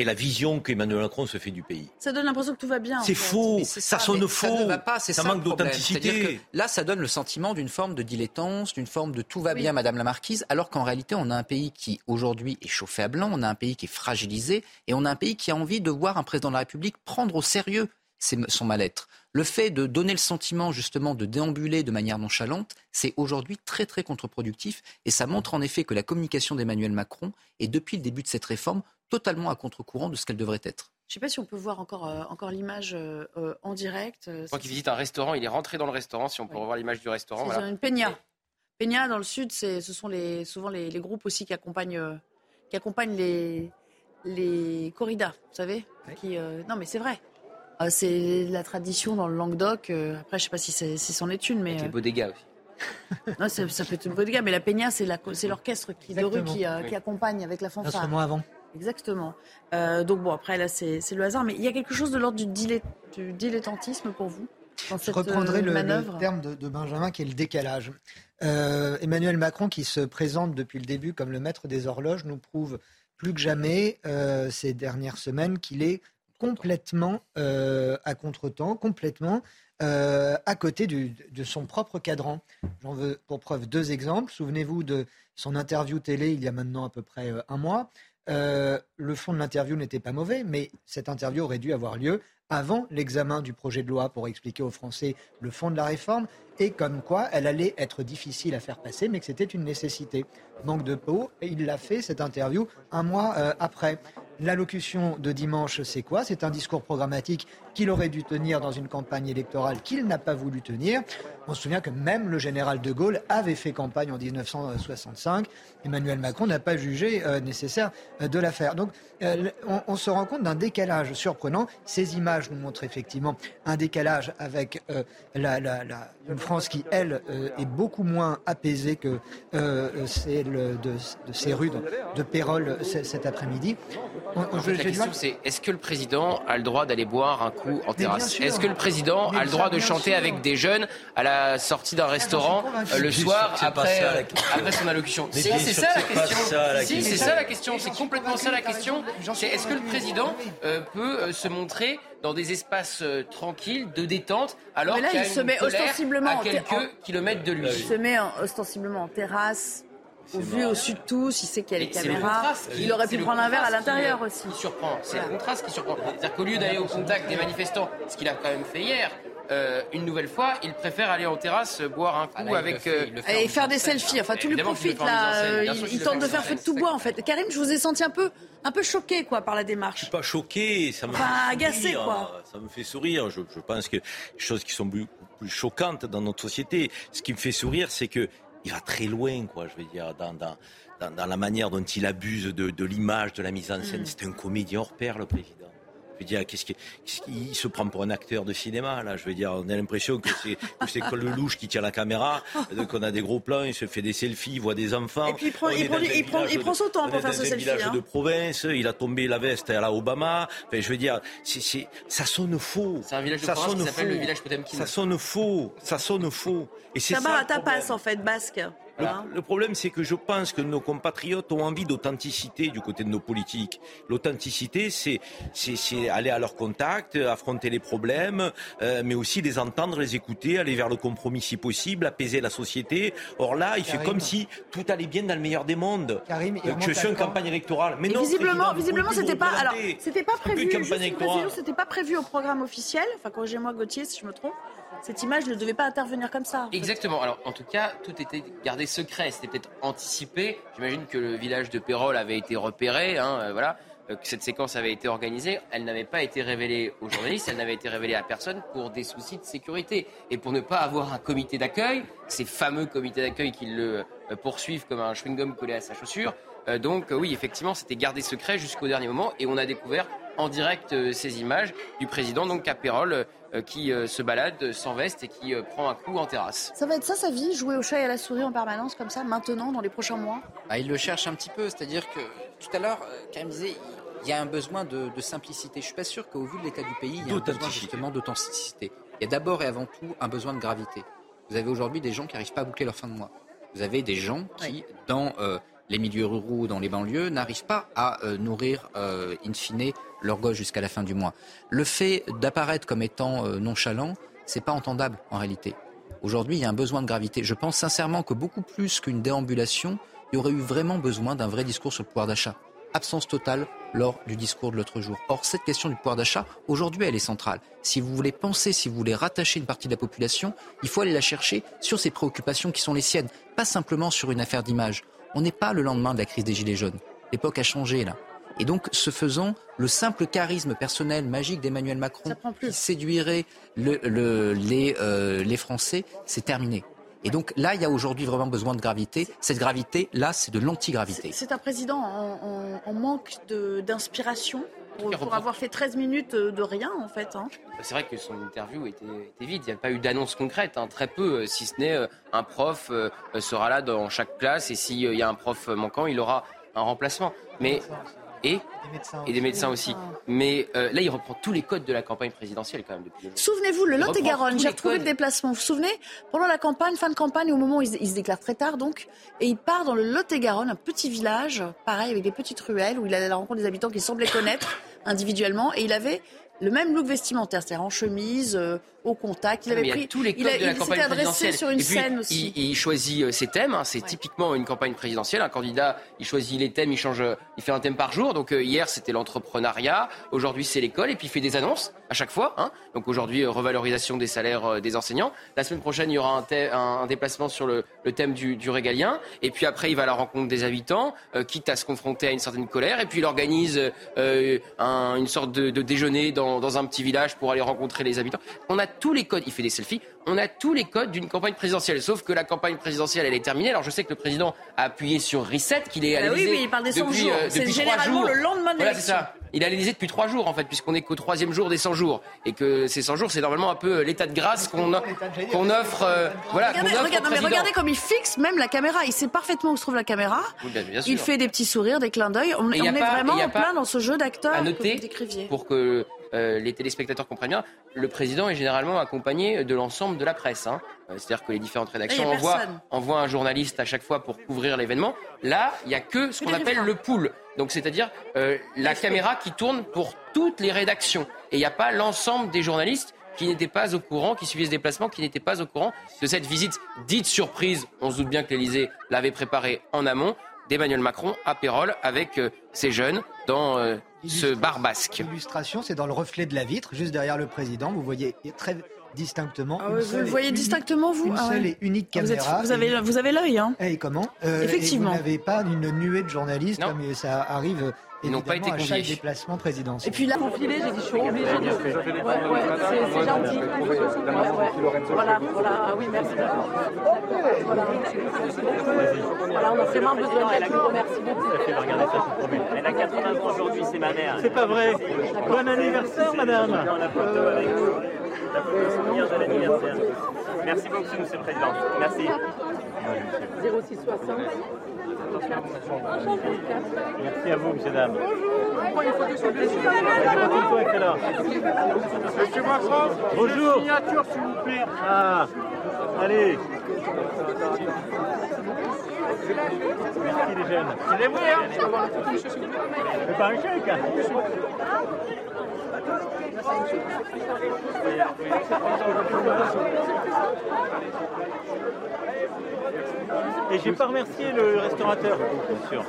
[SPEAKER 11] et la vision qu'Emmanuel Macron se fait du pays.
[SPEAKER 1] Ça donne l'impression que tout va bien. en
[SPEAKER 11] C'est
[SPEAKER 1] fait.
[SPEAKER 11] faux, ça sonne faux,
[SPEAKER 12] Ça ne va pas, c'est
[SPEAKER 11] ça
[SPEAKER 12] ça,
[SPEAKER 11] manque d'authenticité.
[SPEAKER 12] Là, ça donne le sentiment d'une forme de dilettance, d'une forme de tout va bien, Madame la Marquise, alors qu'en réalité, on a un pays qui aujourd'hui est chauffé à blanc, on a un pays qui est fragilisé, et on a un pays qui a envie de voir un président de la République prendre au sérieux ses- son mal-être. Le fait de donner le sentiment justement de déambuler de manière nonchalante, c'est aujourd'hui très très contre-productif et ça montre en effet que la communication d'Emmanuel Macron est depuis le début de cette réforme totalement à contre-courant de ce qu'elle devrait être.
[SPEAKER 1] Je ne sais pas si on peut voir encore, euh, encore l'image euh, euh, en direct. euh,
[SPEAKER 7] Quand il visite un restaurant, il est rentré dans le restaurant. Si on peut revoir l'image du restaurant,
[SPEAKER 1] C'est
[SPEAKER 7] voilà.
[SPEAKER 1] une peña. Peña dans le sud, c'est, ce sont les, souvent les, les groupes aussi qui accompagnent, euh, qui accompagnent les, les corridas, vous savez qui, euh, Non, mais c'est vrai. Euh, c'est la tradition dans le Languedoc. euh, après, je ne sais pas si, c'est, si c'en est une, mais
[SPEAKER 7] Avec les bodegas aussi.
[SPEAKER 1] non, ça, ça peut être une bodegas. Mais la peña, c'est, la, c'est l'orchestre qui, qui, euh,
[SPEAKER 10] Oui.
[SPEAKER 1] qui accompagne avec la fanfare.
[SPEAKER 10] Instrument avant.
[SPEAKER 1] Exactement. Euh, donc bon, après là, c'est le hasard, mais il y a quelque chose de l'ordre du, dilett- du dilettantisme pour vous dans
[SPEAKER 10] Je
[SPEAKER 1] cette
[SPEAKER 10] reprendrai
[SPEAKER 1] euh,
[SPEAKER 10] le, terme de, de Benjamin qui est le décalage. Euh, Emmanuel Macron, qui se présente depuis le début comme le maître des horloges, nous prouve plus que jamais euh, ces dernières semaines qu'il est complètement à contretemps, complètement euh, à côté du- de son propre cadran. J'en veux pour preuve deux exemples. Souvenez-vous de son interview télé il y a maintenant à peu près un mois. Euh, le fond de l'interview n'était pas mauvais, mais cette interview aurait dû avoir lieu avant l'examen du projet de loi pour expliquer aux Français le fond de la réforme et comme quoi elle allait être difficile à faire passer, mais que c'était une nécessité. Manque de peau, et il l'a fait, cette interview, un mois euh, après. L'allocution de dimanche, c'est quoi? C'est un discours programmatique qu'il aurait dû tenir dans une campagne électorale qu'il n'a pas voulu tenir. On se souvient que même le général de Gaulle avait fait campagne en 1965. Emmanuel Macron n'a pas jugé euh, nécessaire euh, de la faire. Donc on, se rend compte d'un décalage surprenant. Ces images nous montrent effectivement un décalage avec la, France qui, elle, euh, est beaucoup moins apaisée que euh, celle de, de ces rues de, de Pérol cet après-midi.
[SPEAKER 7] En fait, la question, c'est est-ce que le président a le droit d'aller boire un coup en terrasse. Est-ce que le président a le droit de chanter
[SPEAKER 10] sûr.
[SPEAKER 7] avec des jeunes à la sortie d'un restaurant
[SPEAKER 10] convaincu.
[SPEAKER 7] euh, le soir après,
[SPEAKER 11] ça, la
[SPEAKER 7] euh,
[SPEAKER 11] question.
[SPEAKER 7] après son allocution Si, c'est ça la question.
[SPEAKER 11] ça, la
[SPEAKER 7] Si,
[SPEAKER 11] question.
[SPEAKER 7] c'est ça la question. C'est complètement ça la question. C'est est-ce que le président euh, peut euh, se montrer dans des espaces euh, tranquilles, de détente, alors qu'il
[SPEAKER 1] il se met ostensiblement
[SPEAKER 7] à quelques
[SPEAKER 1] en-
[SPEAKER 7] kilomètres de lui
[SPEAKER 1] Il se met en- ostensiblement en terrasse, au vu au-dessus de tous, il sait qu'il y a les caméras.
[SPEAKER 7] qui-
[SPEAKER 1] Il aurait pu prendre un verre à
[SPEAKER 7] qui,
[SPEAKER 1] l'intérieur
[SPEAKER 7] euh,
[SPEAKER 1] aussi.
[SPEAKER 7] Qui surprend, c'est le contraste qui surprend. C'est-à-dire qu'au lieu d'aller au contact des manifestants, ce qu'il a quand même fait hier, euh, une nouvelle fois, il préfère aller en terrasse euh, boire un coup
[SPEAKER 12] Ah, là, il le
[SPEAKER 7] avec.
[SPEAKER 12] fait,
[SPEAKER 7] euh,
[SPEAKER 12] il
[SPEAKER 1] Et faire des selfies, enfin tout lui profite là. Euh, Il, il tente de faire feu de tout bois en fait. Karim, je vous ai senti un peu, un peu choqué quoi par la démarche.
[SPEAKER 11] pas choqué, ça me
[SPEAKER 1] Enfin,
[SPEAKER 11] fait
[SPEAKER 1] agacé,
[SPEAKER 11] sourire,
[SPEAKER 1] quoi.
[SPEAKER 11] Ça me fait sourire. Je, je pense que les choses qui sont plus choquantes dans notre société, ce qui me fait sourire, c'est que il va très loin, quoi. Je veux dire, dans, dans, dans, dans la manière dont il abuse de, de l'image, de la mise en scène.
[SPEAKER 1] Mm.
[SPEAKER 11] C'est un comédien hors pair, le président. Je veux dire, qu'est-ce qu'il qu'est-ce qu'il se prend pour un acteur de cinéma là Je veux dire, on a l'impression que c'est que c'est que le louche qui tient la caméra, euh, qu'on a des gros plans, il se fait des selfies, il voit des enfants.
[SPEAKER 1] Et puis il prend-
[SPEAKER 11] On
[SPEAKER 1] il prend- il prend- il son temps
[SPEAKER 11] on
[SPEAKER 1] pour faire ce
[SPEAKER 11] un
[SPEAKER 1] selfie,
[SPEAKER 11] village
[SPEAKER 1] hein.
[SPEAKER 11] de province, il a tombé la veste à la Obama. Enfin, je veux dire, c'est, c'est- ça sonne faux.
[SPEAKER 7] C'est un village de
[SPEAKER 11] ça
[SPEAKER 7] province qui s'appelle le village Potemkin.
[SPEAKER 11] Ça sonne faux. Ça sonne faux. Et c'est ça problème.
[SPEAKER 1] tapas en fait, basque.
[SPEAKER 11] Le, le problème, c'est que je pense que nos compatriotes ont envie d'authenticité du côté de nos politiques. L'authenticité, c'est, c'est, c'est aller à leur contact, affronter les problèmes, euh, mais aussi les entendre, les écouter, aller vers le compromis si possible, apaiser la société. Or là, il fait comme si tout allait bien dans le meilleur des mondes.
[SPEAKER 10] Karim, il
[SPEAKER 11] Euh, je suis en campagne électorale. Mais
[SPEAKER 1] Et
[SPEAKER 11] non,
[SPEAKER 1] visiblement, visiblement, c'était pas. Alors, c'était pas prévu. C'était pas prévu au programme officiel. Enfin, corrigez-moi, Gauthier, si je me trompe. Cette image ne devait pas intervenir comme ça.
[SPEAKER 7] Exactement. Alors, en tout cas, tout était gardé secret. C'était peut-être anticipé. J'imagine que le village de Pérol avait été repéré. hein, euh, voilà. euh, Que cette séquence avait été organisée. Elle n'avait pas été révélée aux journalistes. Elle n'avait été révélée à personne pour des soucis de sécurité. Et pour ne pas avoir un comité d'accueil, ces fameux comités d'accueil qui le euh, poursuivent comme un chewing-gum collé à sa chaussure. Euh, donc, euh, oui, effectivement, c'était gardé secret jusqu'au dernier moment. Et on a découvert en direct euh, ces images du président, donc à Pérol, euh, qui euh, se balade sans veste et qui euh, prend un coup en terrasse.
[SPEAKER 1] Ça va être ça sa vie, jouer au chat et à la souris en permanence comme ça, maintenant, dans les prochains mois?
[SPEAKER 12] Ah, il le cherche un petit peu, c'est-à-dire que tout à l'heure, Karim disait, il y a un besoin de, de simplicité. Je suis pas sûr qu'au vu de l'état du pays, il y a un besoin
[SPEAKER 11] D'authenticité.
[SPEAKER 12] justement d'authenticité. Il y a d'abord et avant tout un besoin de gravité. Vous avez aujourd'hui des gens qui n'arrivent pas à boucler leur fin de mois. Vous avez des gens qui, dans euh, les milieux ruraux, dans les banlieues, n'arrivent pas à euh, nourrir, euh, in fine, leur gosse jusqu'à la fin du mois. Le fait d'apparaître comme étant euh, nonchalant, c'est pas entendable en réalité. Aujourd'hui, il y a un besoin de gravité. Je pense sincèrement que beaucoup plus qu'une déambulation, il y aurait eu vraiment besoin d'un vrai discours sur le pouvoir d'achat. Absence totale lors du discours de l'autre jour. Or, cette question du pouvoir d'achat, aujourd'hui, elle est centrale. Si vous voulez penser, si vous voulez rattacher une partie de la population, il faut aller la chercher sur ces préoccupations qui sont les siennes, pas simplement sur une affaire d'image. On n'est pas le lendemain de la crise des Gilets jaunes. L'époque a changé, là. Et donc, ce faisant, le simple charisme personnel magique d'Emmanuel Macron qui séduirait le- le- les, euh, les Français, c'est terminé. Et donc là, il y a aujourd'hui vraiment besoin de gravité. Cette gravité, là, c'est de l'antigravité.
[SPEAKER 1] C'est un président en, en- en manque d'inspiration pour, avoir fait 13 minutes de rien, en fait. hein.
[SPEAKER 7] C'est vrai que son interview était, était vide. Il n'y a pas eu d'annonce concrète, hein, très peu, euh, si ce n'est euh, un prof euh, euh, sera là dans chaque classe et s'il y a un prof manquant, il aura un remplacement. Mais et
[SPEAKER 10] et
[SPEAKER 7] des médecins aussi. Mais euh, là, il reprend tous les codes de la campagne présidentielle quand même
[SPEAKER 1] Souvenez-vous, le Lot-et-Garonne, j'ai retrouvé le déplacement. Vous vous souvenez Pendant la campagne, fin de campagne, au moment où il, se- il se déclare très tard, donc, et il part dans le Lot-et-Garonne, un petit village, pareil, avec des petites ruelles, où il allait à la rencontre des habitants qu'il semblait connaître individuellement, et il avait le même look vestimentaire, c'est-à-dire en chemise, euh, au contact. Il avait
[SPEAKER 7] il y
[SPEAKER 1] pris,
[SPEAKER 7] tous les codes
[SPEAKER 1] il, a-
[SPEAKER 7] de la
[SPEAKER 1] il
[SPEAKER 7] campagne
[SPEAKER 1] s'était adressé sur une
[SPEAKER 7] puis,
[SPEAKER 1] scène aussi.
[SPEAKER 7] Il, il choisit euh, ses thèmes. hein. c'est typiquement une campagne présidentielle. Un candidat, il choisit les thèmes, il change, euh, il fait un thème par jour. Donc euh, hier, c'était l'entrepreneuriat. Aujourd'hui, c'est l'école. Et puis il fait des annonces à chaque fois. hein. Donc aujourd'hui, euh, revalorisation des salaires des enseignants. La semaine prochaine, il y aura un, déplacement sur le, le thème du, du régalien. Et puis après, il va à la rencontre des habitants, quitte à se confronter à une certaine colère. Et puis il organise un- une sorte de, de déjeuner dans, dans un petit village pour aller rencontrer les habitants. On a tous les codes. Il fait des selfies. On a tous les codes d'une campagne présidentielle. Sauf que la campagne présidentielle, elle est terminée. Alors je sais que le président a appuyé sur Reset, qu'il est à
[SPEAKER 1] Ah oui, il parle des 100
[SPEAKER 7] depuis,
[SPEAKER 1] jours.
[SPEAKER 7] euh,
[SPEAKER 1] C'est
[SPEAKER 7] depuis trois
[SPEAKER 1] généralement
[SPEAKER 7] jours.
[SPEAKER 1] le lendemain de
[SPEAKER 7] Voilà, c'est
[SPEAKER 1] l'élection.
[SPEAKER 7] ça. Il est à l'Élysée depuis trois jours en fait, puisqu'on est qu'au troisième jour des 100 jours et que ces 100 jours, c'est normalement un peu l'état de grâce qu'on qu'on offre. euh, voilà, qu'on
[SPEAKER 1] Regardez,
[SPEAKER 7] offre
[SPEAKER 1] non, mais regardez comme il fixe même la caméra. Il sait parfaitement où se trouve la caméra.
[SPEAKER 7] Oui, bien- bien sûr.
[SPEAKER 1] Il fait des petits sourires, des clins d'œil. On, est vraiment en plein dans ce jeu d'acteurs
[SPEAKER 7] à
[SPEAKER 1] que vous décriviez.
[SPEAKER 7] pour que euh, les téléspectateurs comprennent bien, le président est généralement accompagné de l'ensemble de la presse. hein. Euh, C'est-à-dire que les différentes rédactions
[SPEAKER 1] Là, y a
[SPEAKER 7] envoient,
[SPEAKER 1] personne.
[SPEAKER 7] envoient un journaliste à chaque fois pour couvrir l'événement. Là, il n'y a que ce qu'on appelle le pool. Donc, c'est-à-dire euh, la caméra qui tourne pour toutes les rédactions. Et il n'y a pas l'ensemble des journalistes qui n'étaient pas au courant, qui suivaient ce déplacement, qui n'étaient pas au courant de cette visite dite surprise. On se doute bien que l'Elysée l'avait préparée en amont d'Emmanuel Macron à Pérol avec euh, ces jeunes dans euh, ce bar basque.
[SPEAKER 10] L'illustration, c'est dans le reflet de la vitre, juste derrière le président. Vous voyez très distinctement.
[SPEAKER 1] Ah ouais, vous le voyez
[SPEAKER 10] unique-
[SPEAKER 1] distinctement, vous
[SPEAKER 10] Une
[SPEAKER 1] Ah
[SPEAKER 10] seule et unique
[SPEAKER 1] Ah, vous êtes-
[SPEAKER 10] caméra.
[SPEAKER 1] vous avez-
[SPEAKER 10] Et-
[SPEAKER 1] vous avez l'œil, hein
[SPEAKER 10] Et comment? Euh, et
[SPEAKER 1] Effectivement.
[SPEAKER 10] vous n'avez pas une nuée de journalistes
[SPEAKER 7] Non.
[SPEAKER 10] comme ça arrive
[SPEAKER 7] Ils n'ont pas été
[SPEAKER 10] à chaque
[SPEAKER 7] conviés.
[SPEAKER 10] déplacement présidentiel.
[SPEAKER 1] Et puis là,
[SPEAKER 21] Confilé, j'ai dit, je suis obligée de. Ouais, ouais, c'est gentil. Ouais, ouais. Voilà, voilà, ah oui, merci. Voilà. Voilà, on a vraiment besoin d'elle. Je vous remercie beaucoup.
[SPEAKER 9] Elle a 80 ans aujourd'hui, c'est ma mère.
[SPEAKER 3] C'est pas vrai. Bon anniversaire, madame.
[SPEAKER 9] La photo avec vous. La photo souvenir de l'anniversaire. Merci beaucoup, monsieur le président. Merci.
[SPEAKER 21] 0660.
[SPEAKER 3] Merci à vous, monsieur, dame.
[SPEAKER 9] Monsieur Macron,
[SPEAKER 3] Bonjour.
[SPEAKER 9] signature, s'il vous plaît.
[SPEAKER 3] Ah, allez. Merci les jeunes.
[SPEAKER 9] C'est vrai, hein?
[SPEAKER 3] C'est pas un chèque. hein? Et j'ai pas remercié le restaurateur, bien sûr.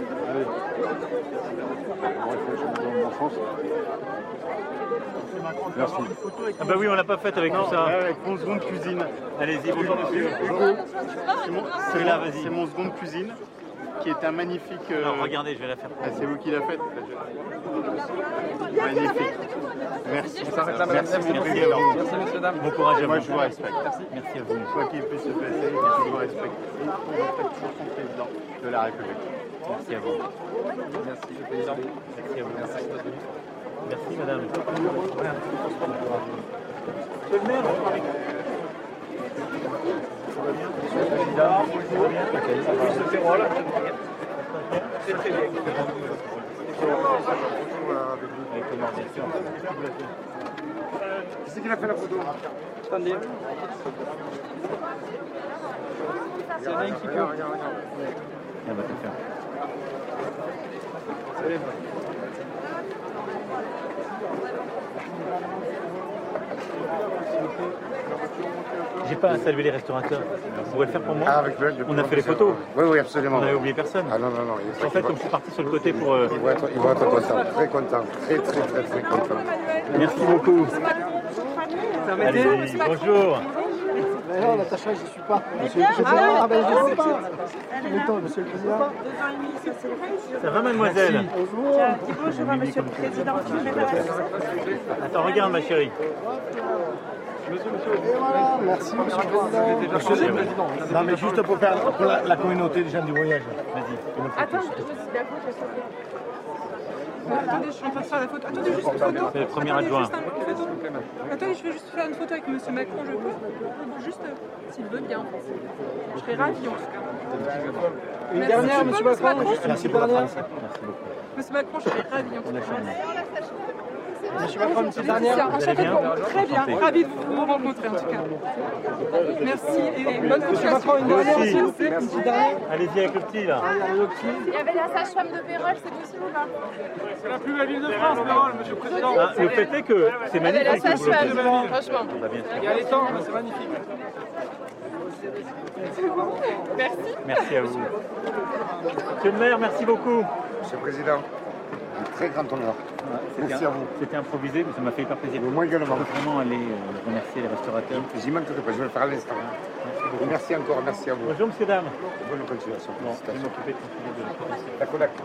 [SPEAKER 6] Merci.
[SPEAKER 3] Ah bah oui, on l'a pas faite avec tout ça.
[SPEAKER 6] Avec mon seconde cuisine.
[SPEAKER 3] Allez-y, bonjour monsieur.
[SPEAKER 6] Hugo, c'est mon,
[SPEAKER 3] Celui-là,
[SPEAKER 6] mon-
[SPEAKER 3] vas-y.
[SPEAKER 6] c'est mon seconde cuisine qui est un magnifique. euh,
[SPEAKER 3] regardez, je vais la faire.
[SPEAKER 6] ah, c'est vous qui l'a faite Magnifique. Merci. Merci, mon
[SPEAKER 3] Merci
[SPEAKER 6] président.
[SPEAKER 3] à vous. Merci, messieurs, dames. Bon courage à
[SPEAKER 6] Moi,
[SPEAKER 3] vous.
[SPEAKER 6] je vous respecte.
[SPEAKER 3] Merci à vous.
[SPEAKER 6] Quoi qu'il puisse se passer, je vous respecte. Et vous êtes toujours son président de la République.
[SPEAKER 3] Merci à vous. Merci, le président. Merci à vous. Merci, Merci madame. Monsieur le maire, Monsieur le président, bonjour. Ce Pérol. C'est très bien.
[SPEAKER 6] Qui c'est qui a fait la photo
[SPEAKER 3] Attendez. C'est un qui peut. Elle va te faire. J'ai pas à saluer les restaurateurs. Vous pouvez le faire pour moi
[SPEAKER 6] Ah, avec le- le-
[SPEAKER 3] On a fait les photos.
[SPEAKER 6] Oui, oui, absolument.
[SPEAKER 3] On n'avait oublié personne.
[SPEAKER 6] Ah non, non, non. il-
[SPEAKER 3] En fait, comme je suis parti sur le côté pour. euh,
[SPEAKER 6] Ils vont être, ils vont être contents, très contents, très, très, très, très contents.
[SPEAKER 3] Merci beaucoup. Allez-y, bonjour.
[SPEAKER 10] Non, Natacha, je suis pas. Monsieur
[SPEAKER 21] le
[SPEAKER 10] Président,
[SPEAKER 21] Ah,
[SPEAKER 10] ben, je sais pas. Monsieur le Président.
[SPEAKER 3] Ça va, mademoiselle
[SPEAKER 21] Tiens, dis bonjour à monsieur le président.
[SPEAKER 3] Attends, regarde, ma chérie.
[SPEAKER 10] Et voilà, merci Monsieur le Président.
[SPEAKER 3] Monsieur le Président.
[SPEAKER 22] Non, mais juste pour faire pour la, la communauté des gens du voyage.
[SPEAKER 3] Vas-y.
[SPEAKER 21] Attends, je suis d'accord, je suis Attendez, je suis en train de faire la photo. Attendez, juste une photo.
[SPEAKER 3] C'est le premier
[SPEAKER 21] Attendez,
[SPEAKER 3] adjoint.
[SPEAKER 21] juste un- Attendez, je vais juste faire une photo avec Monsieur Macron, je peux Juste, euh, s'il veut bien. Je serais ravie en tout cas.
[SPEAKER 8] Une
[SPEAKER 21] Merci.
[SPEAKER 8] dernière, Monsieur Macron.
[SPEAKER 3] Merci pour la France. Merci beaucoup.
[SPEAKER 21] Monsieur Macron, je serais ravie en tout cas.
[SPEAKER 8] Monsieur Macron, une dernière.
[SPEAKER 21] enchanté
[SPEAKER 3] bien
[SPEAKER 21] pour- Très bien, ravi de vous rencontrer en tout cas. Merci et bonne continuation.
[SPEAKER 8] Une dernière.
[SPEAKER 3] Allez-y avec le petit là.
[SPEAKER 21] Il y avait la sage-femme de Pérol, c'est possible ou pas
[SPEAKER 8] C'est la plus belle ville de France, Pérol, Monsieur le Président.
[SPEAKER 3] Ah, le fait est que c'est
[SPEAKER 21] Il y avait la
[SPEAKER 3] magnifique.
[SPEAKER 21] sage-femme, franchement.
[SPEAKER 8] Il y a les temps, c'est magnifique.
[SPEAKER 21] Merci.
[SPEAKER 3] Merci à vous. Monsieur le maire, merci beaucoup.
[SPEAKER 23] Monsieur le Président, un très grand honneur. Merci
[SPEAKER 3] un-
[SPEAKER 23] à vous.
[SPEAKER 3] C'était improvisé, mais ça m'a fait hyper plaisir.
[SPEAKER 23] Moi également.
[SPEAKER 3] Je veux vraiment aller euh, remercier les restaurateurs.
[SPEAKER 23] J'y manquerai pas, je vais le faire à l'instant. Merci encore, merci à vous.
[SPEAKER 3] Bonjour, monsieur, dame.
[SPEAKER 23] Bonne continuation.
[SPEAKER 3] Bon, je vais
[SPEAKER 23] Félicitations.
[SPEAKER 3] m'occuper de continuer de la
[SPEAKER 23] collecte.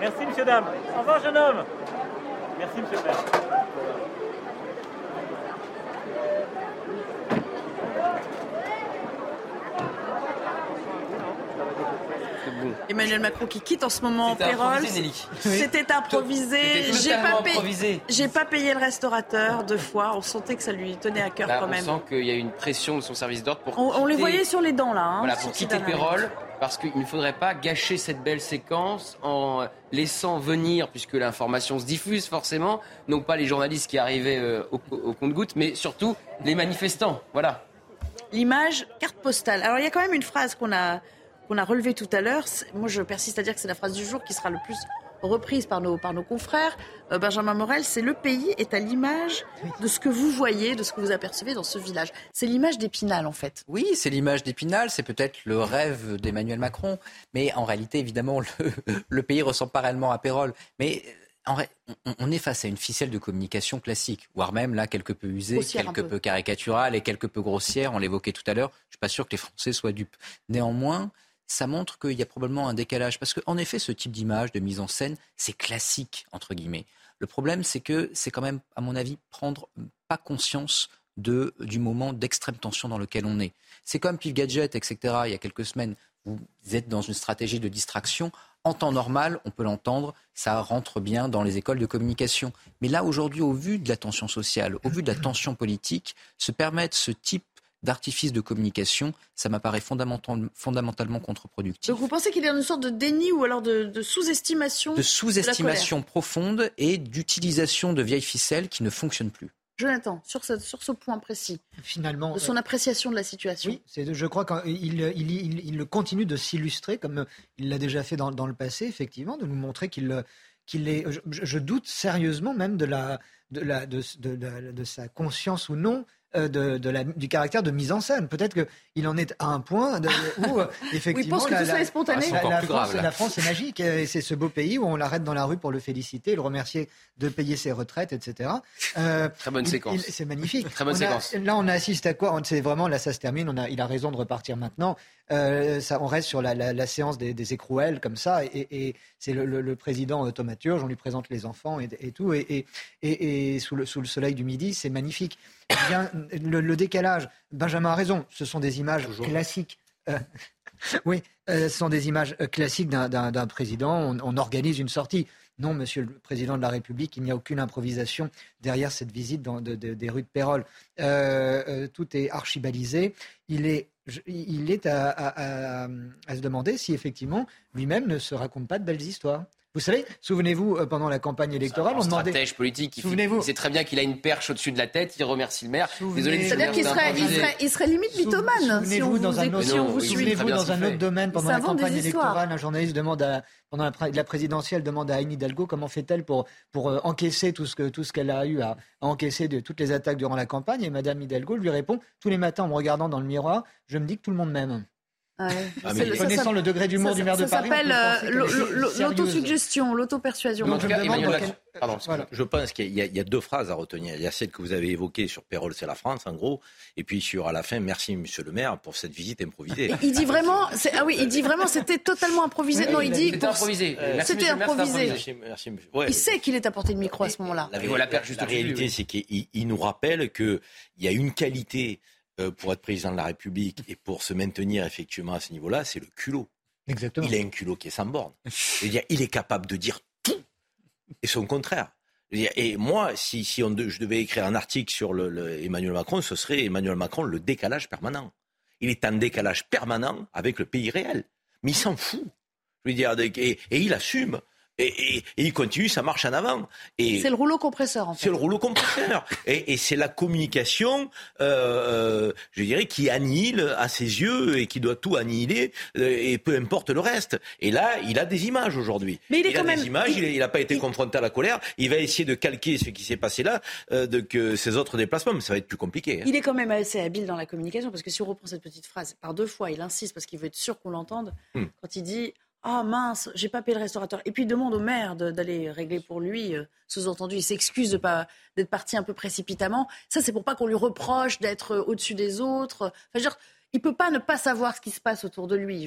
[SPEAKER 3] Merci, monsieur, dame. Au revoir, jeune homme. Merci, monsieur le
[SPEAKER 1] Emmanuel Macron qui quitte en ce moment Pérol. C'était improvisé. J'ai pas, payé- j'ai pas payé le restaurateur deux fois. On sentait que ça lui tenait à cœur
[SPEAKER 7] Là,
[SPEAKER 1] quand
[SPEAKER 7] on
[SPEAKER 1] même.
[SPEAKER 7] sent qu'il y a une pression de son service d'ordre pour
[SPEAKER 1] On, on les
[SPEAKER 7] quitter-
[SPEAKER 1] voyait sur les dents là. hein,
[SPEAKER 7] voilà, pour quitter Pérol, parce qu'il ne faudrait pas gâcher cette belle séquence en laissant venir, puisque l'information se diffuse forcément, non pas les journalistes qui arrivaient euh, au, au compte-gouttes, mais surtout les manifestants. Voilà.
[SPEAKER 1] L'image carte postale. Alors il y a quand même une phrase qu'on a qu'on a relevée tout à l'heure. Moi je persiste à dire que c'est la phrase du jour qui sera le plus reprise par nos par nos confrères. Euh, Benjamin Morel, c'est le pays est à l'image de ce que vous voyez, de ce que vous apercevez dans ce village. C'est l'image d'Épinal en fait.
[SPEAKER 12] Oui, c'est l'image d'Épinal, c'est peut-être le rêve d'Emmanuel Macron, mais en réalité, évidemment, le, le pays ressemble pas réellement à Pérol. Mais en vrai, on, on est face à une ficelle de communication classique, voire même là quelque peu usée,
[SPEAKER 1] Grossière
[SPEAKER 12] quelque
[SPEAKER 1] peu.
[SPEAKER 12] peu. caricaturale et quelque peu grossière. On l'évoquait tout à l'heure. Je suis pas sûr que les Français soient dupes. Néanmoins, ça montre qu'il y a probablement un décalage parce qu'en effet, ce type d'image, de mise en scène, c'est classique entre guillemets. Le problème, c'est que c'est quand même, à mon avis, prendre pas conscience de, du moment d'extrême tension dans lequel on est. C'est comme Pif Gadget, etc. Il y a quelques semaines, vous êtes dans une stratégie de distraction. En temps normal, on peut l'entendre, ça rentre bien dans les écoles de communication. Mais là, aujourd'hui, au vu de la tension sociale, au vu de la tension politique, se permettre ce type d'artifice de communication, ça m'apparaît fondamental- fondamentalement contre-productif.
[SPEAKER 1] Donc vous pensez qu'il y a une sorte de déni ou alors de, de sous-estimation
[SPEAKER 12] De sous-estimation profonde et d'utilisation de vieilles ficelles qui ne fonctionnent plus.
[SPEAKER 1] Jonathan, sur ce, sur ce point précis,
[SPEAKER 10] Finalement,
[SPEAKER 1] de son appréciation de la situation.
[SPEAKER 10] Oui, c'est, je crois qu'il il, il, il continue de s'illustrer comme il l'a déjà fait dans, dans le passé, effectivement, de nous montrer qu'il, qu'il est. Je, je doute sérieusement même de, la, de, la, de, de, de- de sa conscience ou non. Euh, De, de la, du caractère de mise en scène. Peut-être qu'il en est à un point de- où, euh, effectivement,
[SPEAKER 1] pense que tout ça est spontané.
[SPEAKER 12] Ah,
[SPEAKER 10] la, la
[SPEAKER 12] plus
[SPEAKER 10] France,
[SPEAKER 12] grave, là.
[SPEAKER 10] la France est magique et c'est ce beau pays où on l'arrête dans la rue pour le féliciter, le remercier de payer ses retraites, etc. Euh,
[SPEAKER 7] Très bonne
[SPEAKER 10] il-
[SPEAKER 7] séquence.
[SPEAKER 10] c'est magnifique.
[SPEAKER 7] Très bonne
[SPEAKER 10] On a-
[SPEAKER 7] séquence.
[SPEAKER 10] là, on assiste à quoi? On- C'est vraiment là, ça se termine. On a, il a raison de repartir maintenant. Euh, ça, on reste sur la, la- la séance des, des écrouelles comme ça, et, et c'est le, le- le président euh, thaumaturge. On lui présente les enfants et, et tout, et, sous, le, sous le soleil du midi, c'est magnifique. Bien, le, décalage. Benjamin a raison. Ce sont des images classiques. Euh, oui, euh, ce sont des images classiques d'un- président. On, on organise une sortie. Non, monsieur le président de la République, il n'y a aucune improvisation derrière cette visite dans, de- de- des rues de Pérol. Euh, euh, tout est archibalisé. Il est, il est à se demander si effectivement lui-même ne se raconte pas de belles histoires. Vous savez, souvenez-vous, euh, pendant la campagne électorale, on demandait.
[SPEAKER 7] stratège politique, il,
[SPEAKER 10] Souvenez-vous.
[SPEAKER 7] il sait très bien qu'il a une perche au-dessus de la tête, il remercie le maire. Désolé,
[SPEAKER 1] C'est-à-dire
[SPEAKER 7] maire,
[SPEAKER 1] qu'il
[SPEAKER 7] c'est
[SPEAKER 1] serait, il serait, il serait limite mythomane si on
[SPEAKER 10] Souvenez-vous
[SPEAKER 1] vous,
[SPEAKER 10] dans un
[SPEAKER 1] écoute-
[SPEAKER 10] autre,
[SPEAKER 1] vous
[SPEAKER 7] très bien
[SPEAKER 10] dans
[SPEAKER 7] ce qu'il
[SPEAKER 10] un
[SPEAKER 7] fait.
[SPEAKER 10] autre domaine pendant la
[SPEAKER 1] des
[SPEAKER 10] campagne
[SPEAKER 1] histoires.
[SPEAKER 10] électorale, un journaliste demande à pendant la, pré- la présidentielle demande à Anne Hidalgo comment fait-elle pour pour euh, encaisser tout ce que tout ce qu'elle a eu à, à encaisser de toutes les attaques durant la campagne et Madame Hidalgo lui répond tous les matins en me regardant dans le miroir, je me dis que tout le monde m'aime.
[SPEAKER 1] Ah ouais.
[SPEAKER 12] Ah, mais
[SPEAKER 1] ça
[SPEAKER 10] Connaissant
[SPEAKER 1] s'appelle-
[SPEAKER 10] le degré d'humour
[SPEAKER 1] ça-
[SPEAKER 10] du maire de
[SPEAKER 1] ça
[SPEAKER 10] Paris,
[SPEAKER 1] s'appelle euh, l'au-
[SPEAKER 10] sérieuse.
[SPEAKER 1] l'autosuggestion, l'auto-persuasion.
[SPEAKER 10] Je
[SPEAKER 11] pense qu'il y, a- il y a deux phrases à retenir. Il y a celle que vous avez évoquée sur Pérol, c'est la France, en gros. Et puis sur à la fin, merci Monsieur le maire pour cette visite improvisée.
[SPEAKER 1] Il dit vraiment, ah oui, il dit vraiment, c'était totalement improvisé.
[SPEAKER 11] Oui,
[SPEAKER 1] non, il dit,
[SPEAKER 7] C'était improvisé. Merci,
[SPEAKER 1] c'était improvisé. Il sait qu'il est à portée de micro à ce moment-là.
[SPEAKER 11] La, réalité, c'est qu'il il nous rappelle qu'il y a une qualité euh, pour être président de la République et pour se maintenir effectivement à ce niveau-là, c'est le culot.
[SPEAKER 10] Exactement.
[SPEAKER 11] Il a un culot qui est sans borne. Je veux dire, il est capable de dire tout et son contraire. Dire, Et moi, si, si on de- je devais écrire un article sur le, le Emmanuel Macron, ce serait Emmanuel Macron le décalage permanent. Il est en décalage permanent avec le pays réel. Mais il s'en fout. Je veux dire, et, et il assume. Et, et- et il continue sa marche en avant. Et
[SPEAKER 1] C'est le rouleau compresseur, en fait.
[SPEAKER 11] c'est le rouleau compresseur. et et c'est la communication, euh, euh, je dirais, qui annihile à ses yeux et qui doit tout annihiler, euh, et peu importe le reste. Et là, il a des images aujourd'hui.
[SPEAKER 1] Mais il est
[SPEAKER 11] a
[SPEAKER 1] quand
[SPEAKER 11] des
[SPEAKER 1] même-
[SPEAKER 11] images,
[SPEAKER 1] il-
[SPEAKER 11] il n'a pas été confronté à la colère. Il va essayer de calquer ce qui s'est passé là, euh, de que ses autres déplacements, mais ça va être plus compliqué. hein.
[SPEAKER 1] Il est quand même assez habile dans la communication parce que si on reprend cette petite phrase par deux fois, il insiste parce qu'il veut être sûr qu'on l'entende.
[SPEAKER 11] Hmm.
[SPEAKER 1] Quand il dit Ah mince, j'ai pas payé le restaurateur. Et puis il demande au maire d'aller régler pour lui. euh, Sous-entendu, il s'excuse de pas d'être parti un peu précipitamment. Ça, c'est pour pas qu'on lui reproche d'être euh, au-dessus des autres. Enfin, je veux dire, il peut pas ne pas savoir ce qui se passe autour de lui.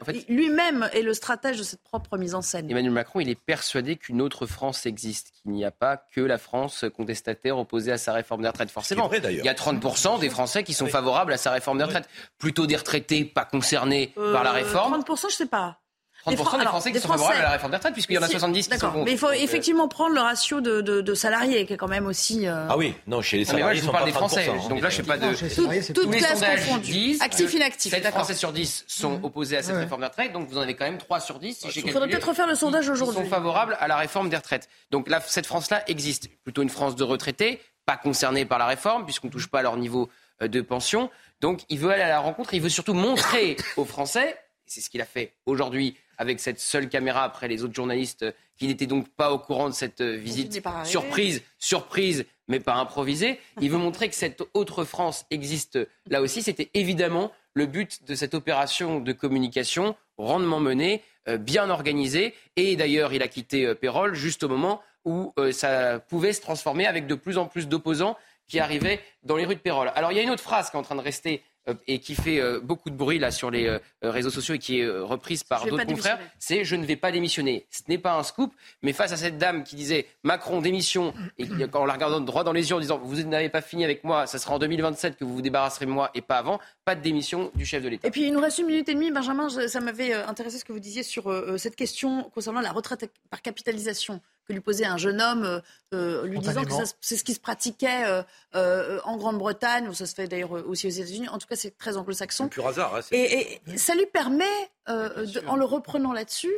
[SPEAKER 7] En fait-
[SPEAKER 1] lui-même est le stratège de cette propre mise en scène.
[SPEAKER 7] Emmanuel Macron, il est persuadé qu'une autre France existe, qu'il n'y a pas que la France contestataire opposée à sa réforme des retraites. Forcément,
[SPEAKER 11] vrai,
[SPEAKER 7] il y a 30% des Français qui sont favorables à sa réforme des retraites. Plutôt des retraités pas concernés par la
[SPEAKER 1] Euh,
[SPEAKER 7] réforme.
[SPEAKER 1] 30%, je sais pas.
[SPEAKER 7] 30% des
[SPEAKER 1] alors,
[SPEAKER 7] Français qui
[SPEAKER 1] des
[SPEAKER 7] sont favorables à la réforme des retraites, puisqu'il y en a
[SPEAKER 1] Si-
[SPEAKER 7] 70 qui sont contre.
[SPEAKER 1] mais il faut
[SPEAKER 7] Donc, euh,
[SPEAKER 1] effectivement prendre le ratio de, de- de salariés, qui est quand même aussi. euh,
[SPEAKER 11] Ah oui, non, chez les
[SPEAKER 7] Non, mais moi,
[SPEAKER 11] salariés,
[SPEAKER 7] je
[SPEAKER 11] ils
[SPEAKER 7] vous
[SPEAKER 11] sont
[SPEAKER 7] parle
[SPEAKER 11] pas
[SPEAKER 7] des Français.
[SPEAKER 11] 30%, hein.
[SPEAKER 7] Donc là, je sais pas de.
[SPEAKER 10] Salariés,
[SPEAKER 1] Toutes
[SPEAKER 7] Tous les sondages
[SPEAKER 1] confondues.
[SPEAKER 7] disent
[SPEAKER 1] Actifs,
[SPEAKER 7] que
[SPEAKER 1] inactifs,
[SPEAKER 7] 7
[SPEAKER 1] d'accord.
[SPEAKER 7] Français sur 10 sont opposés à cette
[SPEAKER 10] Ouais.
[SPEAKER 7] réforme des retraites, donc vous en avez quand même 3 sur 10. Si j'ai
[SPEAKER 1] Il faudrait peut-être refaire le sondage aujourd'hui.
[SPEAKER 7] sont favorables à la réforme des retraites. Donc là, cette France-là existe. Plutôt une France de retraités, pas concernée par la réforme, puisqu'on ne touche pas à leur niveau euh, de pension. Donc il veut aller à la rencontre, il veut surtout montrer aux Français, et c'est ce qu'il a fait aujourd'hui avec cette seule caméra après les autres journalistes euh, qui n'étaient donc pas au courant de cette euh, visite surprise, surprise, mais pas improvisée. Il veut montrer que cette autre France existe là aussi. C'était évidemment le but de cette opération de communication rondement menée, euh, bien organisée. Et d'ailleurs, il a quitté euh, Pérol juste au moment où euh, ça pouvait se transformer avec de plus en plus d'opposants qui arrivaient dans les rues de Pérol. Alors il y a une autre phrase qui est en train de rester euh, et qui fait euh, beaucoup de bruit là sur les euh, réseaux sociaux et qui est euh, reprise par d'autres confrères, c'est je ne vais pas démissionner. Ce n'est pas un scoop, mais face à cette dame qui disait Macron démission et on la regardant droit dans les yeux en disant vous n'avez pas fini avec moi, ça sera en 2027 que vous vous débarrasserez de moi et pas avant, pas de démission du chef de l'État.
[SPEAKER 1] Et puis il nous reste une minute et demie, Benjamin. Ça m'avait euh, intéressé ce que vous disiez sur euh, euh, cette question concernant la retraite par capitalisation que lui posait un jeune homme, euh, euh, lui disant que c'est ce qui se pratiquait euh, euh, en Grande-Bretagne, où ça se fait d'ailleurs aussi aux États-Unis. En tout cas, c'est très anglo-saxon.
[SPEAKER 11] Pur hasard. hein, c'est-
[SPEAKER 1] Et, et ça lui permet, euh, de- en le reprenant là-dessus,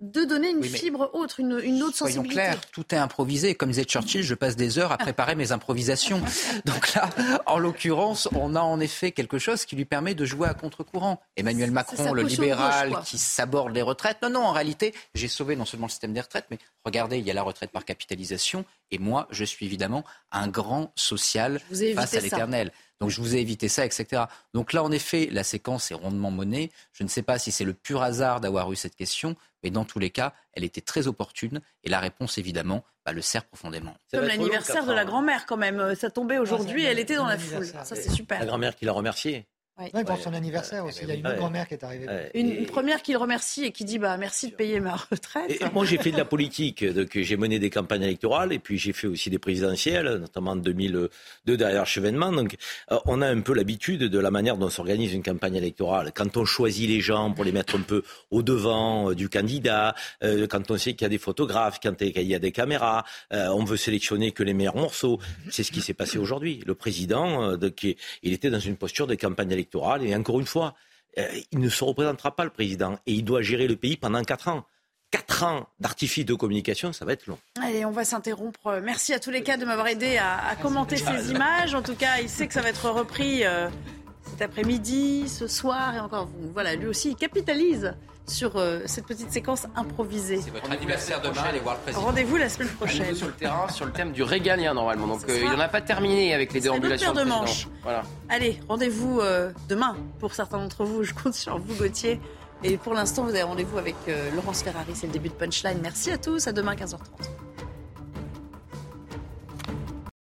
[SPEAKER 1] de donner une
[SPEAKER 12] Oui,
[SPEAKER 1] fibre autre, une, une autre
[SPEAKER 12] Soyons
[SPEAKER 1] sensibilité.
[SPEAKER 12] clairs, tout est improvisé. Comme disait Churchill, je passe des heures à préparer mes improvisations. Donc là, en l'occurrence, on a en effet quelque chose qui lui permet de jouer à contre-courant. Emmanuel Macron, le libéral,
[SPEAKER 1] gauche,
[SPEAKER 12] qui saborde les retraites. Non, non, en réalité, j'ai sauvé non seulement le système des retraites, mais regardez, il y a la retraite par capitalisation. Et moi, je suis évidemment un grand social face à l'éternel. Donc je vous ai évité ça, etc. Donc là, en effet, la séquence est rondement menée. Je ne sais pas si c'est le pur hasard d'avoir eu cette question, mais dans tous les cas, elle était très opportune. Et la réponse, évidemment, bah, le sert profondément.
[SPEAKER 1] Comme l'anniversaire de la grand-mère, quand même. Euh, Ça tombait aujourd'hui, elle était dans la foule. Ça, c'est super.
[SPEAKER 11] La grand-mère qui l'a remercié.
[SPEAKER 1] Ouais.
[SPEAKER 10] Ouais, pour son anniversaire aussi, il y a une autre
[SPEAKER 11] Ouais.
[SPEAKER 10] grand-mère qui est arrivée.
[SPEAKER 11] Ouais.
[SPEAKER 1] Une,
[SPEAKER 11] Et-
[SPEAKER 1] première qui le remercie et qui dit bah merci de payer ma retraite.
[SPEAKER 11] Et moi, j'ai fait de la politique, donc j'ai mené des campagnes électorales et puis j'ai fait aussi des présidentielles, notamment en 2002 derrière Chevènement. Donc, euh, on a un peu l'habitude de la manière dont s'organise une campagne électorale. Quand on choisit les gens pour les mettre un peu au devant euh, du candidat, euh, quand on sait qu'il y a des photographes, quand il y a des caméras, euh, on veut sélectionner que les meilleurs morceaux. C'est ce qui s'est passé aujourd'hui. Le président, euh, il était dans une posture de campagne électorale et encore une fois, euh, il ne se représentera pas le président et il doit gérer le pays pendant quatre ans. Quatre ans d'artifice de communication, ça va être long.
[SPEAKER 1] Allez, on va s'interrompre. Merci à tous les cas de m'avoir aidé à, à commenter ces images. En tout cas, il sait que ça va être repris euh, cet après-midi, ce soir et encore. Voilà, lui aussi, il capitalise sur euh, cette petite séquence improvisée.
[SPEAKER 12] C'est votre anniversaire demain, allez voir le président.
[SPEAKER 1] Rendez-vous la semaine prochaine.
[SPEAKER 7] sur le terrain, sur le thème du régalien normalement. Donc euh, il n'en a pas terminé avec les déambulations.
[SPEAKER 1] de
[SPEAKER 7] président. Voilà.
[SPEAKER 1] Allez, rendez-vous euh, demain pour certains d'entre vous. Je compte sur vous, Gauthier. Et pour l'instant, vous avez rendez-vous avec Laurence Ferrari. C'est le début de Punchline. Merci à tous. À demain, 15h30.